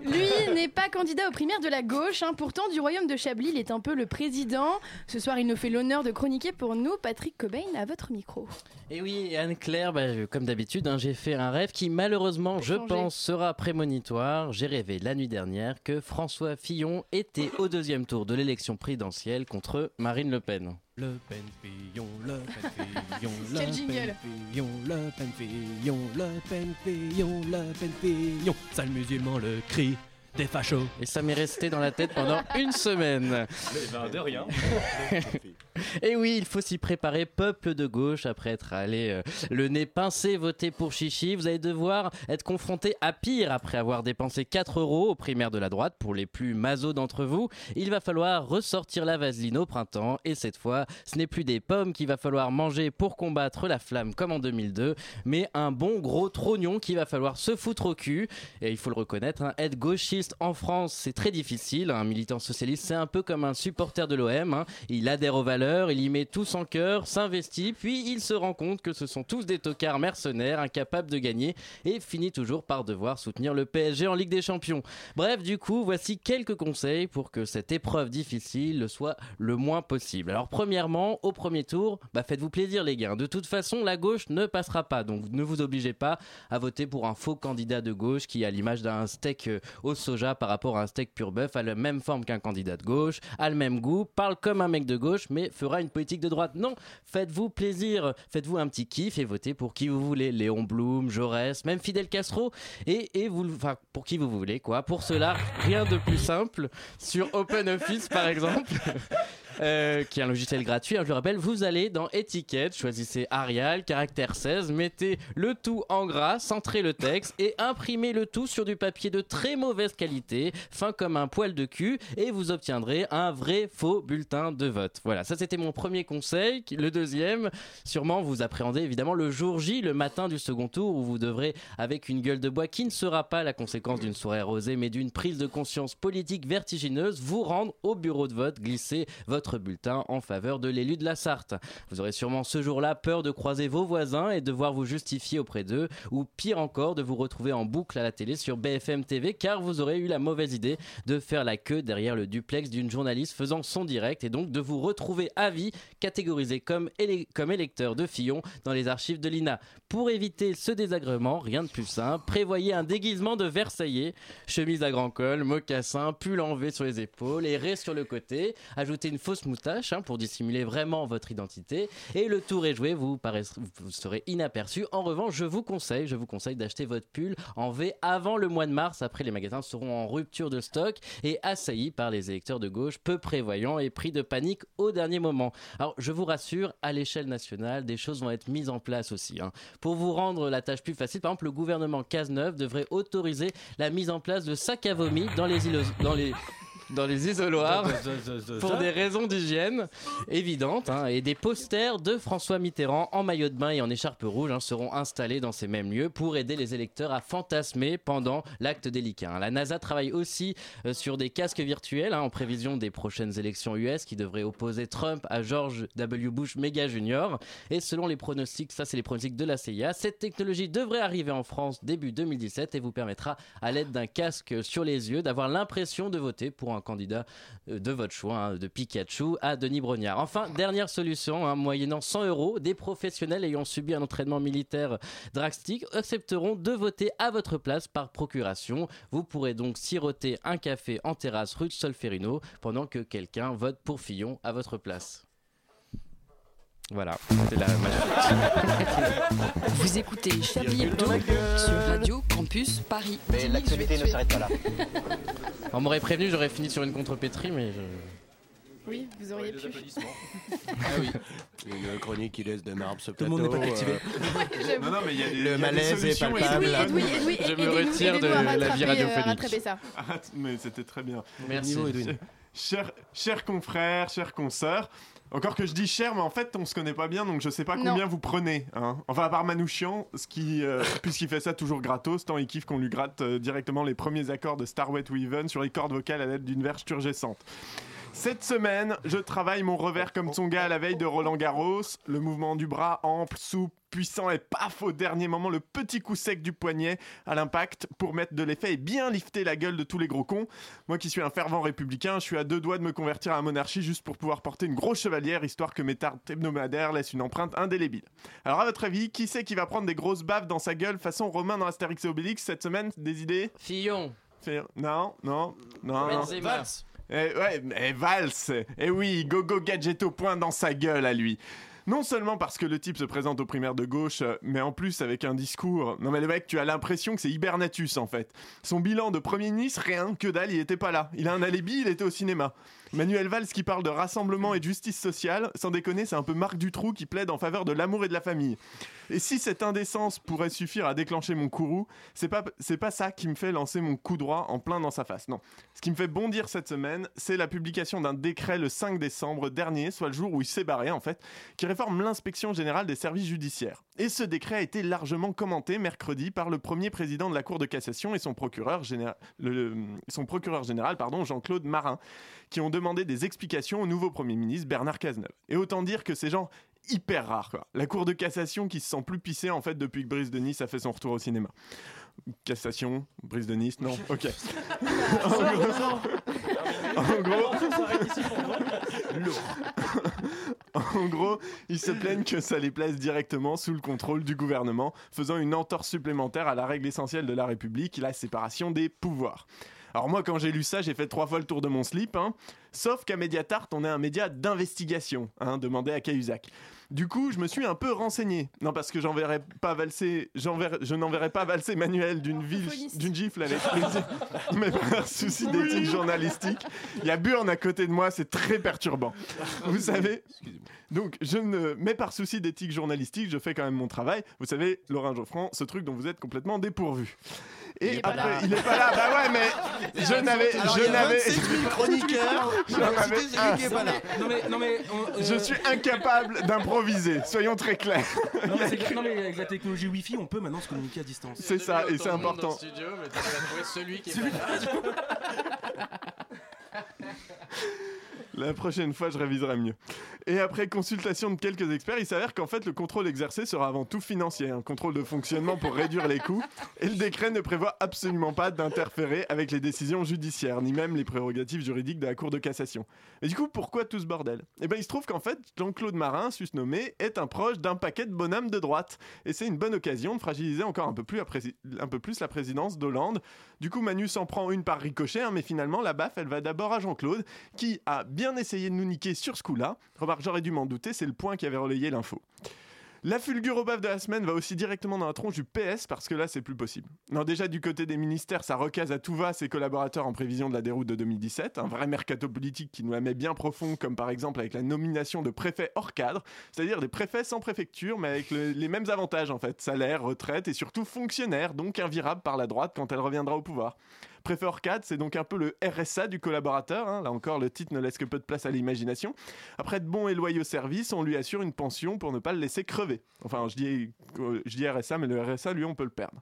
Lui n'est pas candidat aux primaires de la gauche. hein. Pourtant, du royaume de Chablis, il est un peu le président. Ce soir, il nous fait l'honneur de chroniquer pour nous. Patrick Cobain, à votre micro. Et oui, Anne-Claire, bah, comme d'habitude, hein, j'ai fait un rêve qui malheureusement, je changer. pense, sera prémonitoire. J'ai rêvé la nuit dernière que François Fillon était au deuxième tour de l'élection présidentielle contre Marine Le Pen. Le Pen Fillon, Le Pen Fillon, Le Pen. *laughs* Fillon, Le Pen Fillon, Le Pen Fillon, Le Pen Fillon. Sale musulman, le cri des fachos. Et ça m'est resté dans la tête pendant *laughs* une semaine. de rien. *laughs* Et oui, il faut s'y préparer, peuple de gauche, après être allé euh, le nez pincé voter pour Chichi. Vous allez devoir être confronté à pire après avoir dépensé 4 euros aux primaires de la droite. Pour les plus masos d'entre vous, il va falloir ressortir la vaseline au printemps. Et cette fois, ce n'est plus des pommes qu'il va falloir manger pour combattre la flamme comme en 2002, mais un bon gros trognon qu'il va falloir se foutre au cul. Et il faut le reconnaître, hein, être gauchiste en France, c'est très difficile. Un militant socialiste, c'est un peu comme un supporter de l'OM. hein. Il adhère aux valeurs, il y met tout son cœur, s'investit, puis il se rend compte que ce sont tous des tocards mercenaires, incapables de gagner, et finit toujours par devoir soutenir le PSG en Ligue des Champions. Bref, du coup, voici quelques conseils pour que cette épreuve difficile le soit le moins possible. Alors, premièrement, au premier tour, bah, faites-vous plaisir, les gars. De toute façon, la gauche ne passera pas, donc ne vous obligez pas à voter pour un faux candidat de gauche qui, à l'image d'un steak euh, au soja par rapport à un steak pur bœuf, a la même forme qu'un candidat de gauche, a le même goût, parle comme un mec de gauche, mais fera une politique de droite. Non, faites-vous plaisir, faites-vous un petit kiff et votez pour qui vous voulez. Léon Blum, Jaurès, même Fidel Castro, et, et vous, enfin, pour qui vous voulez, quoi. Pour cela, rien de plus simple. Sur OpenOffice, par exemple. *laughs* euh, qui est un logiciel gratuit. hein, je le rappelle, vous allez dans étiquette, choisissez Arial, caractère 16, mettez le tout en gras, centrez le texte et imprimez le tout sur du papier de très mauvaise qualité, fin comme un poil de cul, et vous obtiendrez un vrai faux bulletin de vote. Voilà, ça c'était mon premier conseil. Le deuxième, sûrement vous appréhendez évidemment le jour J, le matin du second tour, où vous devrez, avec une gueule de bois qui ne sera pas la conséquence d'une soirée rosée, mais d'une prise de conscience politique vertigineuse, vous rendre au bureau de vote, glisser votre bulletin en faveur de l'élu de la Sarthe. Vous aurez sûrement ce jour-là peur de croiser vos voisins et devoir vous justifier auprès d'eux, ou pire encore, de vous retrouver en boucle à la télé sur BFM TV, car vous aurez eu la mauvaise idée de faire la queue derrière le duplex d'une journaliste faisant son direct, et donc de vous retrouver à vie catégorisé comme, électeur de Fillon dans les archives de l'INA. Pour éviter ce désagrément, rien de plus simple, prévoyez un déguisement de Versaillais, chemise à grand col, mocassin, pull en V sur les épaules et ré sur le côté, ajoutez une fausse moustache hein, pour dissimuler vraiment votre identité, et le tour est joué, vous, paraîtrez- vous serez inaperçu. En revanche, je vous conseille, je vous conseille d'acheter votre pull en V avant le mois de mars, après les magasins seront en rupture de stock et assaillis par les électeurs de gauche peu prévoyants et pris de panique au dernier moment. Alors, je vous rassure, à l'échelle nationale, des choses vont être mises en place aussi. hein. Pour vous rendre la tâche plus facile, par exemple, le gouvernement Cazeneuve devrait autoriser la mise en place de sacs à vomi dans les îlots, dans les dans les isoloirs pour des raisons d'hygiène évidentes hein, et des posters de François Mitterrand en maillot de bain et en écharpe rouge hein, seront installés dans ces mêmes lieux pour aider les électeurs à fantasmer pendant l'acte délicat. hein. La NASA travaille aussi euh, sur des casques virtuels en prévision des prochaines élections US qui devraient opposer Trump à George W. Bush méga junior et selon les pronostics, ça c'est les pronostics de la CIA, cette technologie devrait arriver en France début 2017 et vous permettra à l'aide d'un casque sur les yeux d'avoir l'impression de voter pour un candidat euh, de votre choix, hein, de Pikachu à Denis Brognard. Enfin, dernière solution, hein, moyennant 100 euros, des professionnels ayant subi un entraînement militaire drastique accepteront de voter à votre place par procuration. Vous pourrez donc siroter un café en terrasse rue de Solferino pendant que quelqu'un vote pour Fillon à votre place. Voilà, c'était la Vous écoutez Chablis Hebdo sur Radio Campus Paris. Mais l'actualité ne s'arrête pas là. On m'aurait prévenu, j'aurais fini sur une contrepétrie, mais je... Oui, vous auriez pu. *laughs* Ah oui. Une chronique qui laisse de marbre ce le plateau. monde n'est pas captivé. euh, *laughs* Non, non, mais il y a des- il y a Le des malaise est solutions et- palpable. Edoui, Edoui, Je me retire de la vie euh, radiophonique. rattraper ça. Ah, mais c'était très bien. Merci. Chers, chers confrères, chers consoeurs, encore que je dis cher, mais en fait on se connaît pas bien, donc je sais pas Non. combien vous prenez. Hein. Enfin, à part Manouchian, ce qui, euh, *laughs* puisqu'il fait ça toujours gratos, tant il kiffe qu'on lui gratte euh, directement les premiers accords de Starway to Even sur les cordes vocales à l'aide d'une verge turgescente. Cette semaine, je travaille mon revers comme son gars à la veille de Roland Garros. Le mouvement du bras ample, souple, puissant et paf au dernier moment, le petit coup sec du poignet à l'impact pour mettre de l'effet et bien lifter la gueule de tous les gros cons. Moi qui suis un fervent républicain, je suis à deux doigts de me convertir à la monarchie juste pour pouvoir porter une grosse chevalière histoire que mes tartes hebdomadaires laissent une empreinte indélébile. Alors à votre avis, qui c'est qui va prendre des grosses baves dans sa gueule façon Romain dans Astérix et Obélix cette semaine? Des idées? Fillon. Fi- Non, non, non. non. Eh, ouais, mais Valls. Eh oui, Gogo Gadgetto point dans sa gueule à lui. Non seulement parce que le type se présente aux primaires de gauche, mais en plus avec un discours. Non mais le mec, tu as l'impression que c'est Hibernatus en fait. Son bilan de Premier ministre, rien, que dalle, il était pas là. Il a un alibi, il était au cinéma. Manuel Valls qui parle de rassemblement et justice sociale, sans déconner, c'est un peu Marc Dutroux qui plaide en faveur de l'amour et de la famille. Et si cette indécence pourrait suffire à déclencher mon courroux, c'est pas, c'est pas ça qui me fait lancer mon coup droit en plein dans sa face. Non. Ce qui me fait bondir cette semaine, c'est la publication d'un décret le 5 décembre dernier, soit le jour où il s'est barré en fait, qui réforme l'inspection générale des services judiciaires. Et ce décret a été largement commenté mercredi par le premier président de la Cour de cassation et son procureur, général, son procureur général, pardon, Jean-Claude Marin, qui ont demandé des explications au nouveau Premier ministre Bernard Cazeneuve. Et autant dire que ces gens hyper rares quoi. La Cour de cassation qui se sent plus pissée en fait depuis que Brice de Nice a fait son retour au cinéma. Cassation, Brice de Nice, non, *laughs* ok. *laughs* en gros, en gros, *laughs* en gros, ils se plaignent que ça les place directement sous le contrôle du gouvernement, faisant une entorse supplémentaire à la règle essentielle de la République, la séparation des pouvoirs. Alors moi, quand j'ai lu ça, j'ai fait trois fois le tour de mon slip. hein. Sauf qu'à Mediatart, on est un média d'investigation, hein, demandé à Cahuzac. Du coup, je me suis un peu renseigné. Non, parce que j'enverrai pas valser, je n'enverrai pas valser Manuel d'une ville- d'une gifle avec plaisir. *laughs* Mais par souci d'éthique journalistique, il y a Burn à côté de moi, c'est très perturbant. Vous savez, donc je ne, mais par souci d'éthique journalistique, je fais quand même mon travail. Vous savez, Laurent Geoffrand, ce truc dont vous êtes complètement dépourvu. Et Il après, là. il est pas là. Bah ouais, mais *laughs* *laughs* je n'avais, je n'avais. 27 000 chroniqueurs. Non mais, non mais, on- euh, Je suis incapable d'improviser. Soyons très clairs. Non mais, c'est- *laughs* non, mais avec la technologie Wi-Fi, on peut maintenant se communiquer à distance. C'est ça, et c'est important. studio, mais t'as trouvé celui qui est Celui- pas là. *laughs* La prochaine fois, je réviserai mieux. Et après consultation de quelques experts, il s'avère qu'en fait, le contrôle exercé sera avant tout financier, un contrôle de fonctionnement pour réduire les coûts. Et le décret ne prévoit absolument pas d'interférer avec les décisions judiciaires, ni même les prérogatives juridiques de la Cour de cassation. Et du coup, pourquoi tout ce bordel? Eh bien, il se trouve qu'en fait, Jean-Claude Marin, susnommé, est un proche d'un paquet de bonhommes de droite. Et c'est une bonne occasion de fragiliser encore un peu plus la, présidence d'Hollande. Du coup, Manu s'en prend une par ricochet, hein, mais finalement, la baffe, elle va d'abord à Jean-Claude, qui a bien essayé de nous niquer sur ce coup-là. Remarque, j'aurais dû m'en douter, c'est le point qui avait relayé l'info. La fulgure au baf de la semaine va aussi directement dans la tronche du PS parce que là c'est plus possible. Non déjà du côté des ministères ça recase à tout va ses collaborateurs en prévision de la déroute de 2017, un vrai mercato politique qui nous la met bien profond comme par exemple avec la nomination de préfets hors cadre, c'est-à-dire des préfets sans préfecture mais avec le- les mêmes avantages en fait, salaire, retraite et surtout fonctionnaires donc invirables par la droite quand elle reviendra au pouvoir. Hors cadre, c'est donc un peu le RSA du collaborateur. hein. Là encore, le titre ne laisse que peu de place à l'imagination. Après de bons et loyaux services, on lui assure une pension pour ne pas le laisser crever. Enfin, je dis, je dis RSA, mais le RSA, lui, on peut le perdre.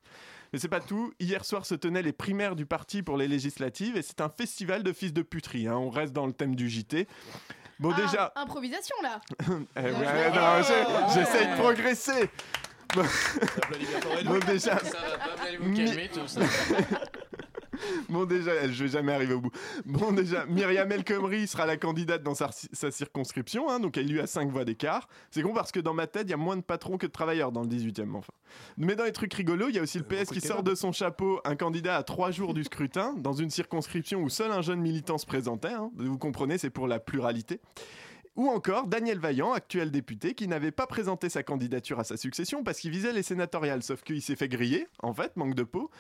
Mais c'est pas tout. Hier soir se tenaient les primaires du parti pour les législatives et c'est un festival de fils de puterie. hein. On reste dans le thème du JT. Bon, Ah, déjà. Improvisation là *laughs* Eh ouais, non, j'ai- j'essaie de progresser. Bon, déjà. Ça va pas, vous calmer tout ça. *laughs* *laughs* *laughs* Bon déjà, je vais jamais arriver au bout. Bon déjà, Myriam El Khomri sera la candidate dans sa, sa circonscription, hein, donc elle lui a 5 voix d'écart. C'est con parce que dans ma tête, il y a moins de patrons que de travailleurs dans le 18e, enfin. Mais dans les trucs rigolos, il y a aussi le PS qui sort de son chapeau un candidat à 3 jours du scrutin, *laughs* dans une circonscription où seul un jeune militant se présentait. hein. Vous comprenez, c'est pour la pluralité. Ou encore Daniel Vaillant, actuel député, qui n'avait pas présenté sa candidature à sa succession parce qu'il visait les sénatoriales, sauf qu'il s'est fait griller, en fait, manque de peau.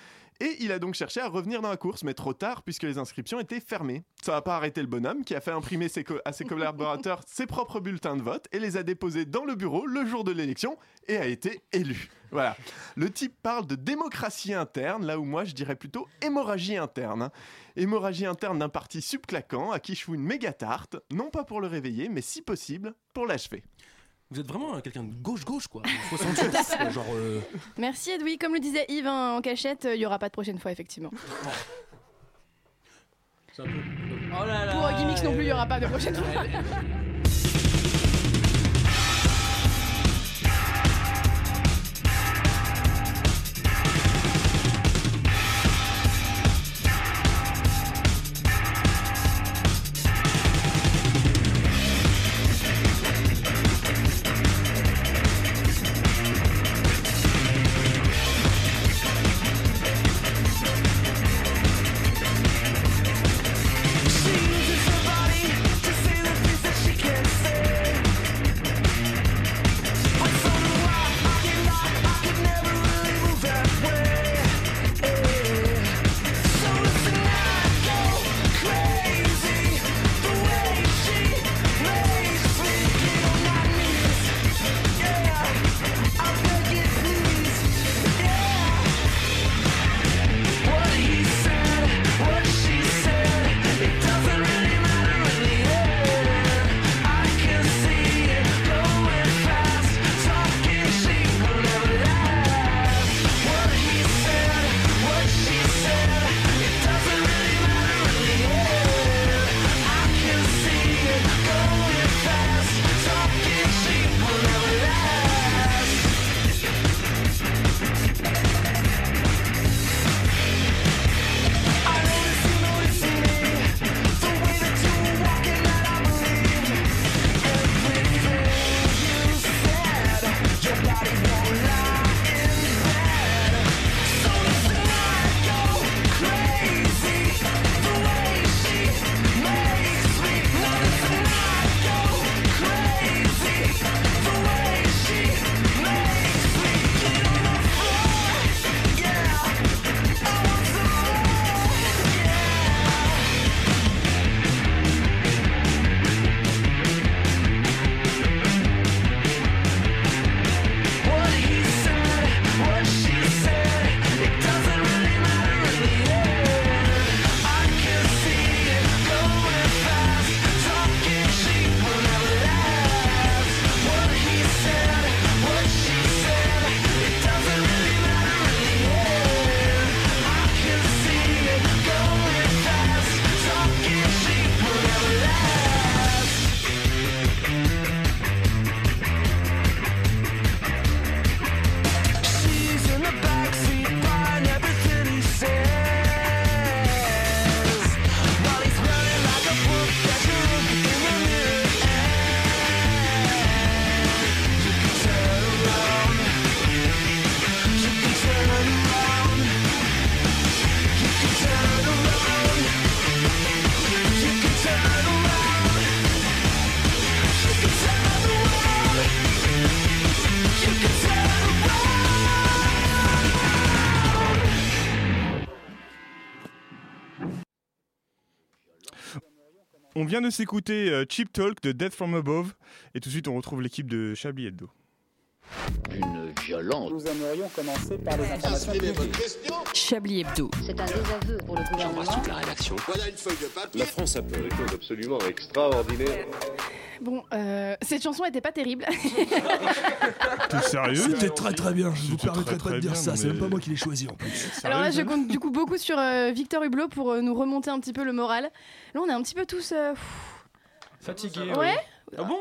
Et il a donc cherché à revenir dans la course, mais trop tard puisque les inscriptions étaient fermées. Ça n'a pas arrêté le bonhomme qui a fait imprimer à ses collaborateurs *laughs* ses propres bulletins de vote et les a déposés dans le bureau le jour de l'élection et a été élu. Voilà. Le type parle de démocratie interne, là où moi je dirais plutôt hémorragie interne. hein. Hémorragie interne d'un parti subclaquant à qui je fous une méga tarte, non pas pour le réveiller, mais si possible pour l'achever. Vous êtes vraiment euh, quelqu'un de gauche-gauche, quoi. *laughs* 68, quoi, genre. euh, Merci Edoui. Comme le disait Yves hein, en cachette, il n'y aura pas de prochaine fois, effectivement. c'est un peu- Oh là là. Pour euh, Gimmicks non plus, il n'y aura pas de prochaine fois. *laughs* vient de s'écouter euh, Cheap Talk de Death from Above et tout de suite on retrouve l'équipe de Chablis Hebdo. Une violence. Nous aimerions commencer par les informations publiques. Chablis Hebdo. C'est un désaveu pour le gouvernement. la rédaction. Voilà une feuille de papier. La France a fait des choses absolument extraordinaires. Bon, euh, cette chanson était pas terrible. *laughs* T'es sérieux? C'était très très bien, je vous permettrai très, pas de dire bien, ça, c'est même pas moi qui l'ai choisi en plus. Alors là, je compte du coup beaucoup sur euh, Victor Hublot pour euh, nous remonter un petit peu le moral. Là, on est un petit peu tous. euh, pff, Fatigué. Ouais Ah bon?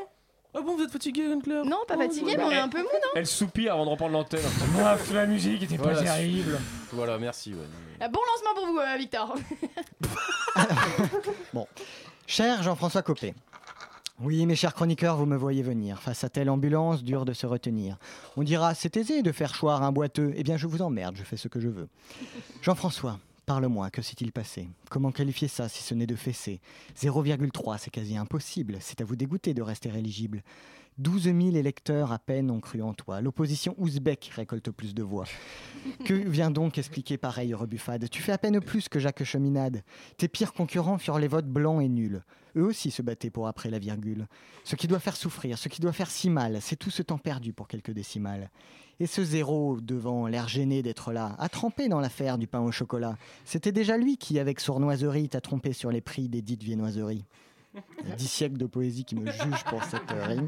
Ah bon, vous êtes fatigué, Anne-Claire Non, pas fatigué, mais on est un peu mou, non? Elle soupire avant de reprendre l'antenne. Ah, la musique était Voilà, pas terrible. Voilà, merci. ouais. Ah, Bon lancement pour vous, euh, Victor. *laughs* Bon. Cher Jean-François Copé. Oui, mes chers chroniqueurs, vous me voyez venir. Face à telle ambulance, dur de se retenir. On dira, c'est aisé de faire choir un boiteux. Eh bien, je vous emmerde, je fais ce que je veux. Jean-François, parle-moi, que s'est-il passé? Comment qualifier ça si ce n'est de fessé? 0,3, c'est quasi impossible. C'est à vous dégoûter de rester éligible. 12 000 électeurs à peine ont cru en toi. L'opposition ouzbek récolte plus de voix. Que vient donc expliquer pareille rebuffade Tu fais à peine plus que Jacques Cheminade. Tes pires concurrents furent les votes blancs et nuls. Eux aussi se battaient pour après la virgule. Ce qui doit faire souffrir, ce qui doit faire si mal, c'est tout ce temps perdu pour quelques décimales. Et ce zéro, devant l'air gêné d'être là, a trempé dans l'affaire du pain au chocolat. C'était déjà lui qui, avec sournoiserie, t'a trompé sur les prix des dites viennoiseries. Dix siècles de poésie qui me jugent pour cette euh, rime.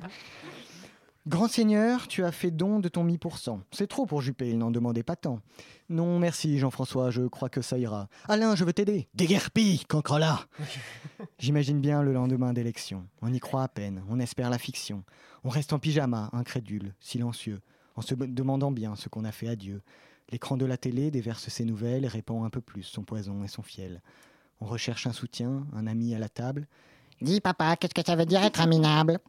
Grand Seigneur, tu as fait don de ton mi pour cent. C'est trop pour Juppé, il n'en demandait pas tant. Non, merci Jean-François, je crois que ça ira. Alain, je veux t'aider. Déguerpille, cancre-là J'imagine bien le lendemain d'élection. On y croit à peine, on espère la fiction. On reste en pyjama, incrédule, silencieux, en se demandant bien ce qu'on a fait à Dieu. L'écran de la télé déverse ses nouvelles et répand un peu plus son poison et son fiel. On recherche un soutien, un ami à la table. Dis papa, qu'est-ce que ça veut dire être minable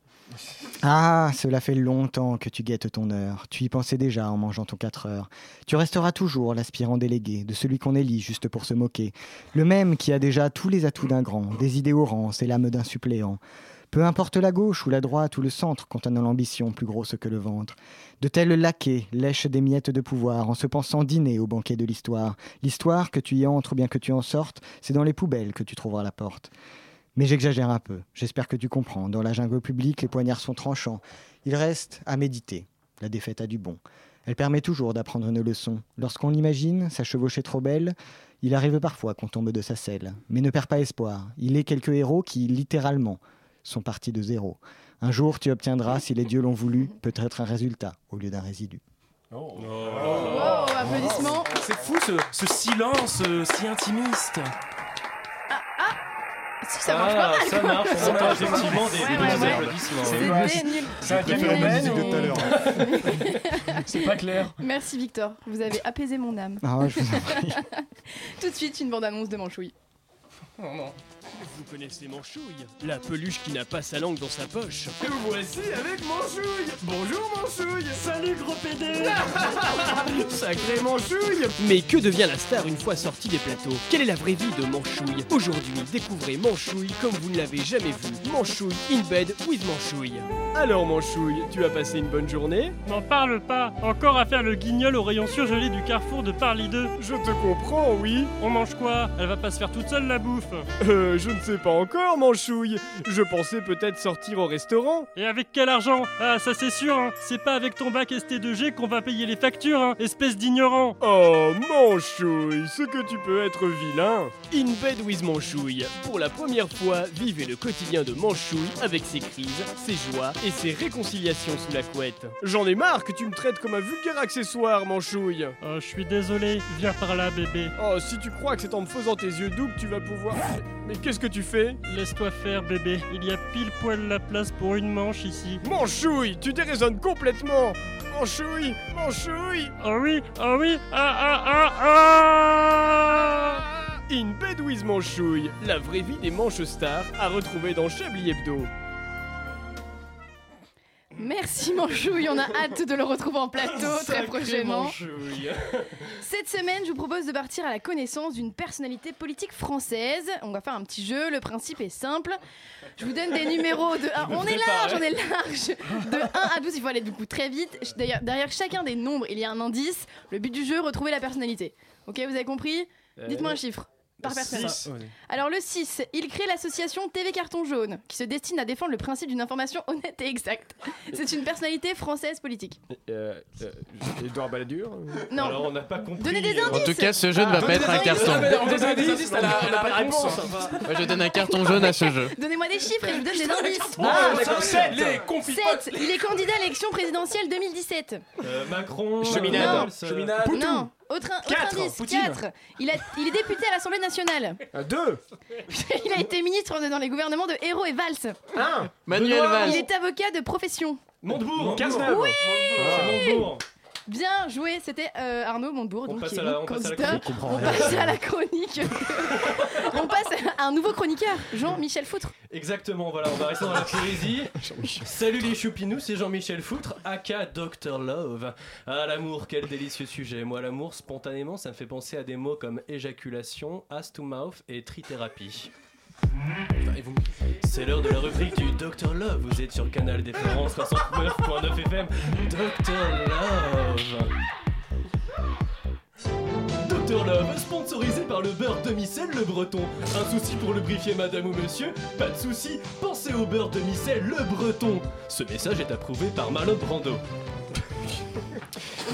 Ah, cela fait longtemps que tu guettes ton heure. Tu y pensais déjà en mangeant ton 4 heures. Tu resteras toujours l'aspirant délégué, de celui qu'on élit juste pour se moquer. Le même qui a déjà tous les atouts d'un grand, des idées rangs et l'âme d'un suppléant. Peu importe la gauche ou la droite ou le centre a l'ambition plus grosse que le ventre. De tels laquais lèchent des miettes de pouvoir en se pensant dîner au banquet de l'histoire. L'histoire, que tu y entres ou bien que tu en sortes, c'est dans les poubelles que tu trouveras la porte. Mais j'exagère un peu. J'espère que tu comprends. Dans la jungle publique, les poignards sont tranchants. Il reste à méditer. La défaite a du bon. Elle permet toujours d'apprendre une leçon. Lorsqu'on l'imagine, sa chevauchée trop belle, il arrive parfois qu'on tombe de sa selle. Mais ne perds pas espoir. Il est quelques héros qui, littéralement, sont partis de zéro. Un jour, tu obtiendras, si les dieux l'ont voulu, peut-être un résultat au lieu d'un résidu. Oh. Oh, applaudissements. C'est fou ce, ce silence euh, si intimiste. Si, ça marche pas Ah, mal. ça marche, on entend effectivement des applaudissements. C'était nul. C'est un C'était phénomène nul. ou- tout à l'heure. *laughs* C'est pas clair. Merci Victor, vous avez apaisé mon âme. Ah ouais, je vous en prie. *laughs* Tout de suite, une bande-annonce de Manchouille. Vous connaissez Manchouille, la peluche qui n'a pas sa langue dans sa poche. Et vous voici avec Manchouille Bonjour Manchouille Salut gros PD *laughs* Sacré Manchouille Mais que devient la star une fois sortie des plateaux? Quelle est la vraie vie de Manchouille? Aujourd'hui, découvrez Manchouille comme vous ne l'avez jamais vu. Manchouille in bed with Manchouille. Alors Manchouille, tu as passé une bonne journée? N'en parle pas, encore à faire le guignol au rayon surgelé du carrefour de Parly 2. Je te comprends, oui. On mange quoi? Elle va pas se faire toute seule la bouffe. Euh, je ne sais pas encore, Manchouille. Je pensais peut-être sortir au restaurant. Et avec quel argent? Ah, ça c'est sûr, hein. c'est pas avec ton bac ST2G qu'on va payer les factures, hein, espèce d'ignorant. Oh, Manchouille, ce que tu peux être vilain. In bed with Manchouille. Pour la première fois, vivez le quotidien de Manchouille avec ses crises, ses joies et ses réconciliations sous la couette. J'en ai marre que tu me traites comme un vulgaire accessoire, Manchouille. Oh, je suis désolé, viens par là bébé. Oh, si tu crois que c'est en me faisant tes yeux doubles que tu vas pouvoir... Mais qu'est-ce que tu fais Laisse-toi faire bébé, il y a pile poil la place pour une manche ici. Manchouille, tu déraisonnes complètement. Manchouille Manchouille. Oh oui, oh oui, ah ah ah ah. In Bed with Manchouille, la vraie vie des manches stars à retrouver dans Chablis Hebdo. Merci Manchouille, on a hâte de le retrouver en plateau très prochainement. *laughs* Cette semaine, je vous propose de partir à la connaissance d'une personnalité politique française. On va faire un petit jeu, le principe est simple. Je vous donne des numéros de 1. me On est large, on est large. De 1 à 12, il faut aller du coup très vite. D'ailleurs, derrière chacun des nombres, il y a un indice. Le but du jeu, retrouver la personnalité. Ok, vous avez compris? Dites-moi un chiffre. Par personne. Six. Alors le 6, il crée l'association TV Carton Jaune, qui se destine à défendre le principe d'une information honnête et exacte. C'est une personnalité française politique. Euh, euh, Edouard Balladur Non. Alors on n'a pas compris. Donnez des euh, indices. En tout cas, ce jeu ne va pas être un carton. En des indices, elle a, elle a pas de réponse. Moi, je donne un carton jaune à ce jeu. Donnez-moi des chiffres et je vous donne des indices. Ah, d'accord, sept. Les confipotes. 7. Il est candidat à l'élection présidentielle 2017. Euh, Macron. Cheminade. Non. Cheminade. Non. Autre, autre Quatre, indice, Poutine. 4. Il, a- il est député à l'Assemblée nationale. Euh, Deux. *laughs* il a été ministre dans les gouvernements de Hérault et Valls. Un. Manuel Benoît. Valls. Il est avocat de profession. Montebourg. Cazeneuve. Oui C'est Montebourg. Bien joué, c'était euh, Arnaud Montebourg. On donc, passe qui est à la- mon on passe à la candidat. chronique. On passe à la chronique. *laughs* on passe à un nouveau chroniqueur, Jean-Michel Foutre. Exactement, voilà, on va rester dans la poésie. *laughs* Salut les choupinous, c'est Jean-Michel Foutre, aka Dr Love. Ah, l'amour, quel délicieux sujet. Moi, l'amour, spontanément, ça me fait penser à des mots comme éjaculation, ass to mouth et trithérapie. C'est l'heure de la rubrique du Dr Love. Vous êtes sur Canal des Florence 69.9 FM. Dr Love. Sponsorisé par le beurre demi-sel le breton. Un souci pour le briefier madame ou monsieur? Pas de souci, pensez au beurre demi-sel le breton. Ce message est approuvé par Marlon Brando.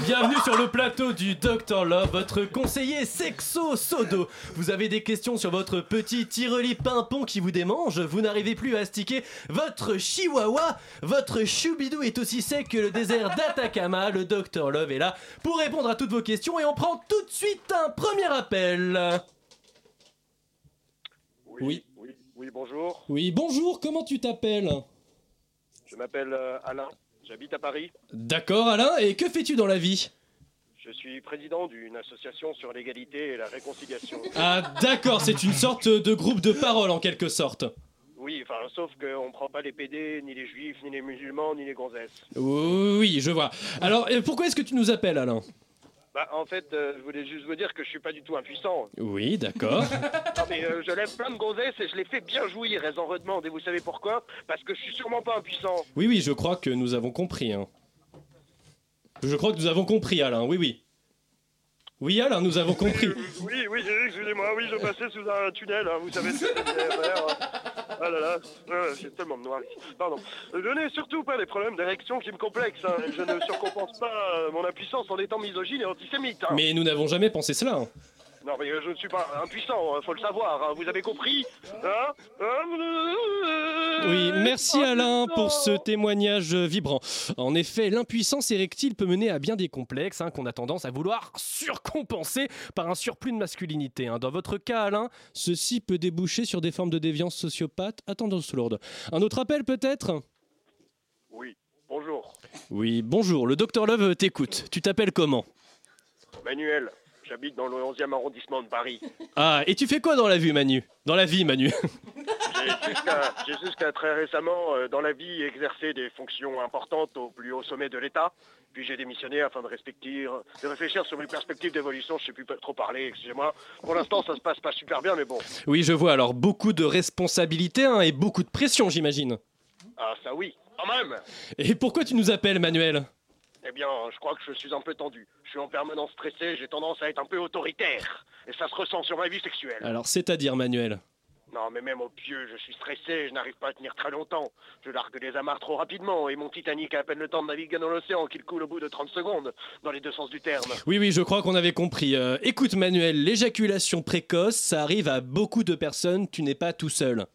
Bienvenue sur le plateau du Dr Love, votre conseiller sexo sodo. Vous avez des questions sur votre petit tireli pimpon qui vous démange, vous n'arrivez plus à astiquer votre chihuahua, votre choubidou est aussi sec que le désert d'Atacama, le Dr Love est là pour répondre à toutes vos questions et on prend tout de suite un premier appel. Oui. Oui, oui, bonjour. Oui, bonjour, comment tu t'appelles? Je m'appelle euh, Alain. J'habite à Paris. D'accord Alain, et que fais-tu dans la vie? Je suis président d'une association sur l'égalité et la réconciliation. *laughs* Ah d'accord, c'est une sorte de groupe de parole en quelque sorte. Oui, enfin, sauf qu'on prend pas les PD, ni les juifs, ni les musulmans, ni les gonzesses. Oui, je vois. Alors, euh, pourquoi est-ce que tu nous appelles Alain? Bah, en fait, euh, je voulais juste vous dire que je suis pas du tout impuissant. Oui, d'accord. *laughs* Non, mais euh, je lève plein de gonzesses et je les fais bien jouir, elles en redemandent. Et vous savez pourquoi? Parce que je suis sûrement pas impuissant. Oui, oui, je crois que nous avons compris. hein. Je crois que nous avons compris, Alain. Oui, oui. Oui, Alain, nous avons compris. Oui, oui, excusez-moi, oui, je passais sous un tunnel, hein, vous savez ce que c'est faire. Ah là là, euh, c'est tellement noir ici. Pardon. Je n'ai surtout pas des problèmes d'érection qui me complexent. hein. Je ne surcompense pas euh, mon impuissance en étant misogyne et antisémite. hein. Mais nous n'avons jamais pensé cela. hein. Non, mais je ne suis pas impuissant, hein, faut le savoir. hein. Vous avez compris Hein Oui, merci Alain pour ce témoignage vibrant. En effet, l'impuissance érectile peut mener à bien des complexes hein, qu'on a tendance à vouloir surcompenser par un surplus de masculinité. Dans votre cas, Alain, ceci peut déboucher sur des formes de déviance sociopathe à tendance lourde. Un autre appel peut-être? Oui, bonjour. Oui, bonjour, le docteur Love t'écoute. Tu t'appelles comment? Manuel, j'habite dans le 11e arrondissement de Paris. *laughs* Ah, et tu fais quoi dans la vie, Manu? Dans la vie, Manu J'ai jusqu'à très récemment, euh, dans la vie, exercé des fonctions importantes au plus haut sommet de l'État. Puis j'ai démissionné afin de, respecter, de réfléchir sur mes perspectives d'évolution. Je sais plus trop parler, excusez-moi. Pour l'instant, ça se passe pas super bien, mais bon. Oui, je vois alors beaucoup de responsabilités hein, et beaucoup de pression, j'imagine. Ah, ça oui, quand même Et pourquoi tu nous appelles, Manuel? Eh bien, je crois que je suis un peu tendu. Je suis en permanence stressé, j'ai tendance à être un peu autoritaire. Et ça se ressent sur ma vie sexuelle. Alors, c'est-à-dire, Manuel? Non, mais même au pieu, je suis stressé, je n'arrive pas à tenir très longtemps. Je largue des amarres trop rapidement, et mon Titanic a à peine le temps de naviguer dans l'océan qu'il coule au bout de 30 secondes, dans les deux sens du terme. Oui, oui, je crois qu'on avait compris. Euh, écoute, Manuel, l'éjaculation précoce, ça arrive à beaucoup de personnes, tu n'es pas tout seul.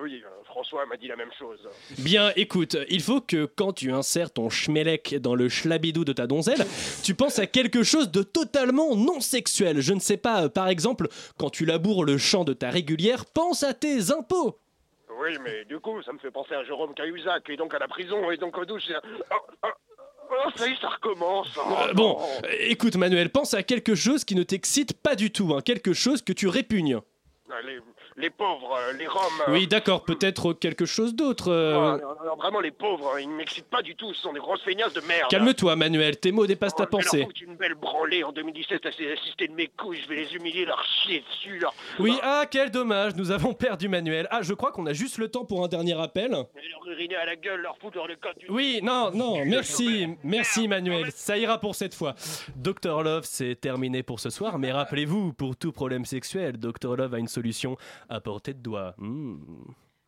Oui, euh, François m'a dit la même chose. Bien, écoute, il faut que quand tu insères ton schmelek dans le schlabidou de ta donzelle, tu penses à quelque chose de totalement non sexuel. Je ne sais pas, euh, par exemple, quand tu laboures le champ de ta régulière, pense à tes impôts. Oui, mais du coup, ça me fait penser à Jérôme Cahuzac, et donc à la prison, et donc aux douches. et à- Oh, oh, oh, ça y est, ça recommence. Oh, Euh, bon, euh, écoute, Manuel, pense à quelque chose qui ne t'excite pas du tout, hein, quelque chose que tu répugnes. Ah, Les, pauvres, euh, les Roms. euh, Oui, d'accord, peut-être quelque chose d'autre. euh, alors, alors, vraiment, les pauvres, ils ne m'excitent pas du tout, ce sont des grosses feignasses de merde. Calme-toi, Manuel, tes mots dépassent ta leur pensée. une belle branlée en 2017 à ces assistés de mes couilles, je vais les humilier, leur chier dessus, leur... Oui, ah, quel dommage, nous avons perdu Manuel. Ah, je crois qu'on a juste le temps pour un dernier appel. Et leur uriner à la gueule, leur foutre dans le cas du... Oui, non, non, merci, merci Manuel, ça ira pour cette fois. Dr Love, c'est terminé pour ce soir, mais rappelez-vous, pour tout problème sexuel, Dr Love a une solution à portée de doigt. Hmm.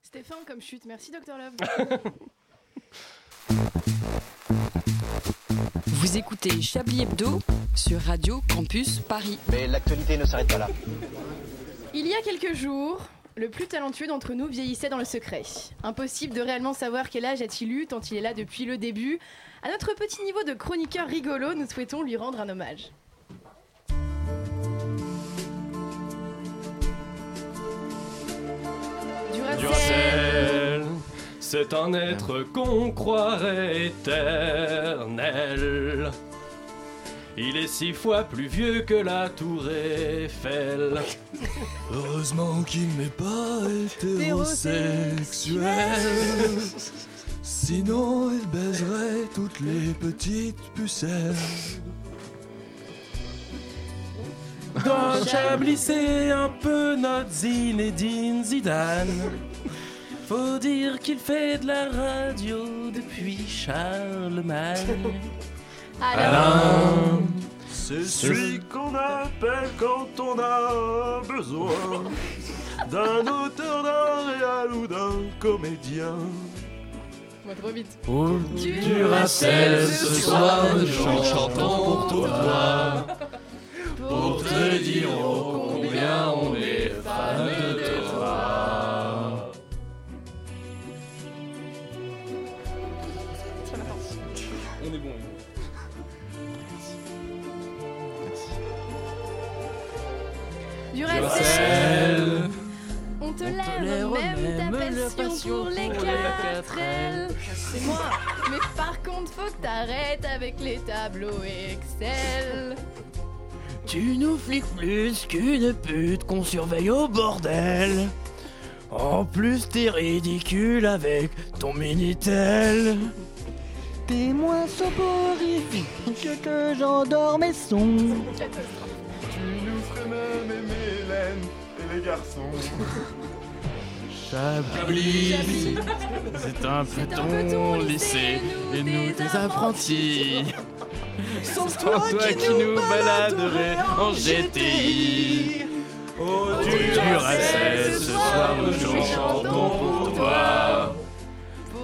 Stéphane comme chute, merci Docteur Love. *laughs* Vous écoutez Chablis Hebdo sur Radio Campus Paris. Mais l'actualité ne s'arrête pas là. Il y a quelques jours, le plus talentueux d'entre nous vieillissait dans le secret. Impossible de réellement savoir quel âge a-t-il eu tant il est là depuis le début. À notre petit niveau de chroniqueur rigolo, nous souhaitons lui rendre un hommage. C'est un être qu'on croirait éternel. Il est six fois plus vieux que la tour Eiffel. Heureusement qu'il n'est pas hétérosexuel. Sinon, il baiserait toutes les petites pucelles. Dans Chablis, c'est un peu notre Zinedine Zidane. Faut dire qu'il fait de la radio depuis Charlemagne. Alain, C'est celui qu'on appelle quand on a besoin d'un auteur, d'un réal ou d'un comédien. Va trop vite. Pour Du Duracell, ce soir nous chantons pour toi. *laughs* Oh, combien on est fan de toi. On est bon. Duracell. On te lève lève même ta passion passion pour les pour les 4 L. C'est moi. Mais par contre, faut que t'arrêtes avec les tableaux Excel. Tu nous fliques plus qu'une pute qu'on surveille au bordel. En plus, t'es ridicule avec ton Minitel. T'es moins soporifique que j'endors mes sons. Tu nous ferais même aimer Hélène et les garçons. Chablis, c'est un peloton lycée et nous des apprentis. Sans toi qui nous baladerais en GTI. Oh Duracell, ce soir nous chantons pour toi.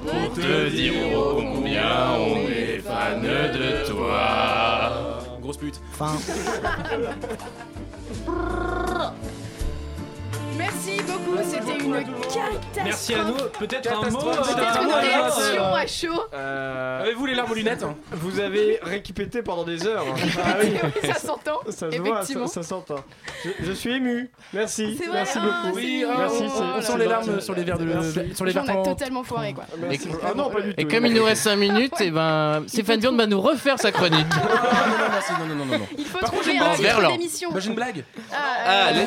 Pour te dire oh, combien on est fan de toi. Grosse pute. Fin. *laughs* Merci beaucoup, c'était une catastrophe. Merci à nous. Peut-être un mot. Catastrophe. Peut-être une voilà, réaction euh, à chaud. euh, Avez-vous les larmes aux lunettes hein? Vous avez récupété pendant des heures. *laughs* Ah oui, ça s'entend. Ça se voit, Effectivement. ça, ça s'entend. Je, je suis ému. Merci. C'est vrai, Merci ah, beaucoup. Oui, ah, Merci, on- c'est- on c'est sent les gentil. larmes sur les verres de sur les On verres totalement foiré quoi. Merci. Et- Ah non, pas du tout. Et comme il nous reste 5 minutes, et ben Stéphane Bjorn va nous refaire sa chronique. Ah, non, non, non, non, non. Il faut Par contre, trouver j'ai un une titre d'émission. Moi j'ai une blague. Ah, Ah, euh,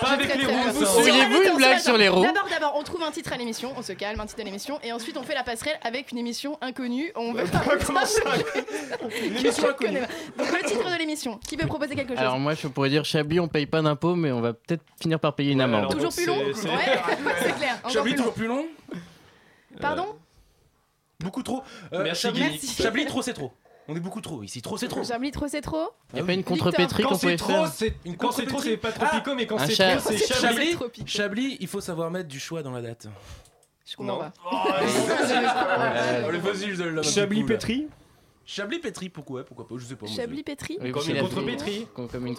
Pas avec les roues. Auriez-vous Attends, une blague attends. sur les roues D'abord, d'abord, on trouve un titre à l'émission, on se calme, un titre à l'émission, et ensuite on fait la passerelle avec une émission inconnue. On va *laughs* L'émission *laughs* inconnue. Donc le titre de l'émission, qui veut proposer quelque chose Alors moi je pourrais dire Chablis on paye pas d'impôts mais on va peut-être finir par payer une amende. Toujours plus long *laughs* Ouais, c'est clair. Chablis plus long. toujours plus long Pardon Beaucoup trop. Euh, Merci, Chablis, Merci. Chablis trop c'est trop. On est beaucoup trop ici, trop c'est trop. Chablis trop, c'est trop Y a pas une contrepétrie Quand qu'on c'est pouvait trop, faire c'est Une quand c'est trop, c'est pas trop Ah, pico, mais quand un c'est trop, c'est Chablis. Chablis, trop piqué. Chablis, il faut savoir mettre du choix dans la date. Je comprends Non. pas. *laughs* Donne la Chablis pétri. Chablis pétri, pourquoi Pourquoi pas Je sais pas. Chablis pétri Oui, Comme une contrepétrie. Comme comme une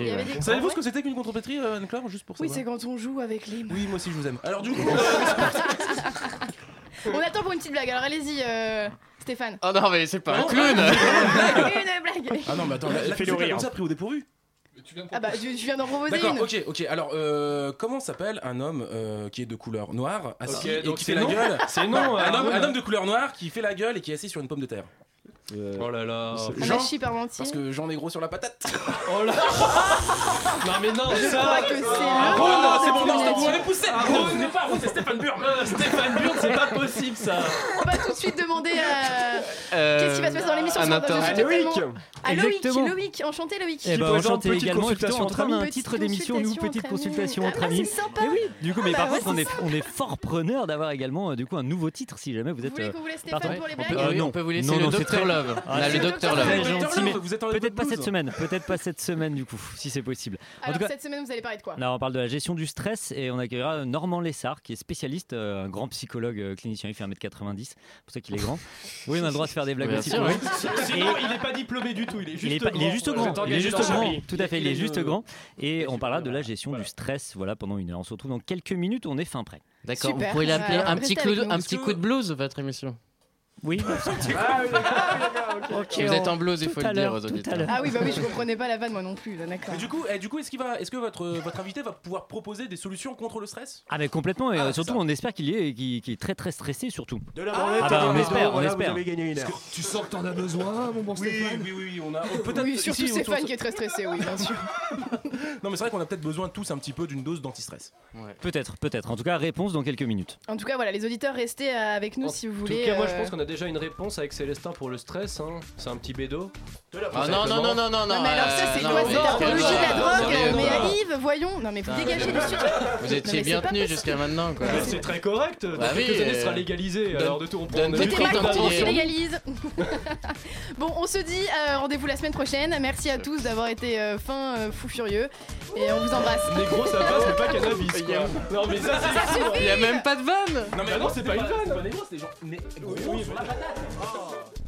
Il avait ouais. Savez-vous ce que c'était qu'une contrepétrie, euh, Anne-Claire Juste pour Oui, savoir. c'est quand on joue avec les. Oui, moi aussi je vous aime. Alors du coup, *laughs* *laughs* On attend pour une petite blague, alors allez-y, euh, Stéphane. Oh non mais c'est pas un clown Une blague ah non, mais attends, là, là, Fais-le rire. comme ça pris au dépourvu. Ah bah, je, je viens d'en proposer D'accord, une. ok, ok. Alors, euh, comment s'appelle un homme euh, qui est de couleur noire, assis Ok, et donc qui c'est fait la non. gueule C'est non. un, homme, un homme de couleur noire qui fait la gueule et qui est assis sur une pomme de terre. Oh là là. Un Jean, parce que Jean est gros sur la patate. Oh là. *laughs* Non mais non, Je ça. crois que c'est Ah, le Oh moment non, c'est bon, non, vous m'avez poussé Ah, Non, ce n'est pas c'est Stéphane Burn Stéphane Burn, c'est pas possible ça. On va tout de suite demander à... Euh, Qu'est-ce qui va se passer dans l'émission un Loïc. Ah Loïc, Exactement. Loïc, enchanté Loïc. Eh ben, présente enchanté petite également, et consultation en entre amis. titre d'émission, nous, petite consultation entre Ah, amis. c'est sympa. Eh oui, du coup, mais Ah, par bah, contre, on est, on est fort preneur d'avoir également euh, du coup un nouveau titre si jamais vous Vous êtes. voulez euh, qu'on vous laisse Stéphane pour les blagues Euh, non. on peut vous laisser Non, le Docteur très- Love. Ah, On a le Docteur Dr. Love. Love. Très gentil, mais vous êtes en peut-être pas cette semaine, peut-être pas cette semaine du coup, si c'est possible. En Alors tout cas, cette semaine, vous allez parler de quoi? Là, on parle de la gestion du stress et on accueillera Normand Lessard, qui est spécialiste, euh, un grand psychologue clinicien. Il fait 1m90, c'est pour ça qu'il est grand. *laughs* Oui, on a le droit de faire des blagues aussi. Sinon, il n'est pas diplômé du tout, il est juste Il est, pas- grand. il est juste grand. Il est juste grand. Tout à fait, il est juste grand. Et on parlera de la gestion Voilà. du stress. Voilà pendant une heure. On se retrouve dans quelques minutes. On est fin prêt. D'accord, vous pourriez l'appeler un petit coup un petit coup de blues votre émission. Oui, Si vous êtes en blouse, il faut tout le dire aux tout auditeurs. Ah oui, bah oui, je comprenais pas la vanne moi non plus, là, d'accord. Mais du coup, eh, du coup est-ce qu'il va, est-ce que votre, votre invité va pouvoir proposer des solutions contre le stress? Ah mais complètement et Ah, euh, surtout ça. on espère qu'il est qu'il qu'il est très très stressé surtout. De la Ah, branlette, bah, et on espère, on voilà, espère. Vous avez gagné une heure. Tu sens que t'en as besoin, mon bon Oui, Stéphane oui, oui, oui, on a oh, peut-être Oui, surtout ici, autour Stéphane de- qui est très stressé, oui, bien sûr. *laughs* Non, mais c'est vrai qu'on a peut-être besoin tous un petit peu d'une dose d'antistress. Peut-être, peut-être. En tout cas, réponse dans quelques minutes. En tout cas, voilà, les auditeurs, restez euh, avec nous En si vous tout voulez. cas, moi je euh, pense qu'on a déjà une réponse avec Célestin pour le stress. hein. C'est un petit bédo. Ah non, non, non, non, non, Non, mais alors ça, c'est quoi non, C'est non, l'apologie de la non, drogue Mais. Yves, voyons Non, mais vous Putain, dégagez mais- du studio Vous Non, étiez mais bien c'est tenu jusqu'à maintenant, quoi. Mais c'est très correct. Dans quelques années, sera légalisé. Alors de tout, on prend. on se légalise *laughs* Bon, on se dit euh, rendez-vous la semaine prochaine. Merci à tous d'avoir été euh, fins, euh, fous furieux. Et on vous embrasse. Négro, ça passe, mais pas *laughs* cannabis. quoi. Non, mais ça, c'est fou. Il y a même pas de vanne Non, mais Bah non, non, c'est pas une vanne. C'était genre, né- gros sur la patate.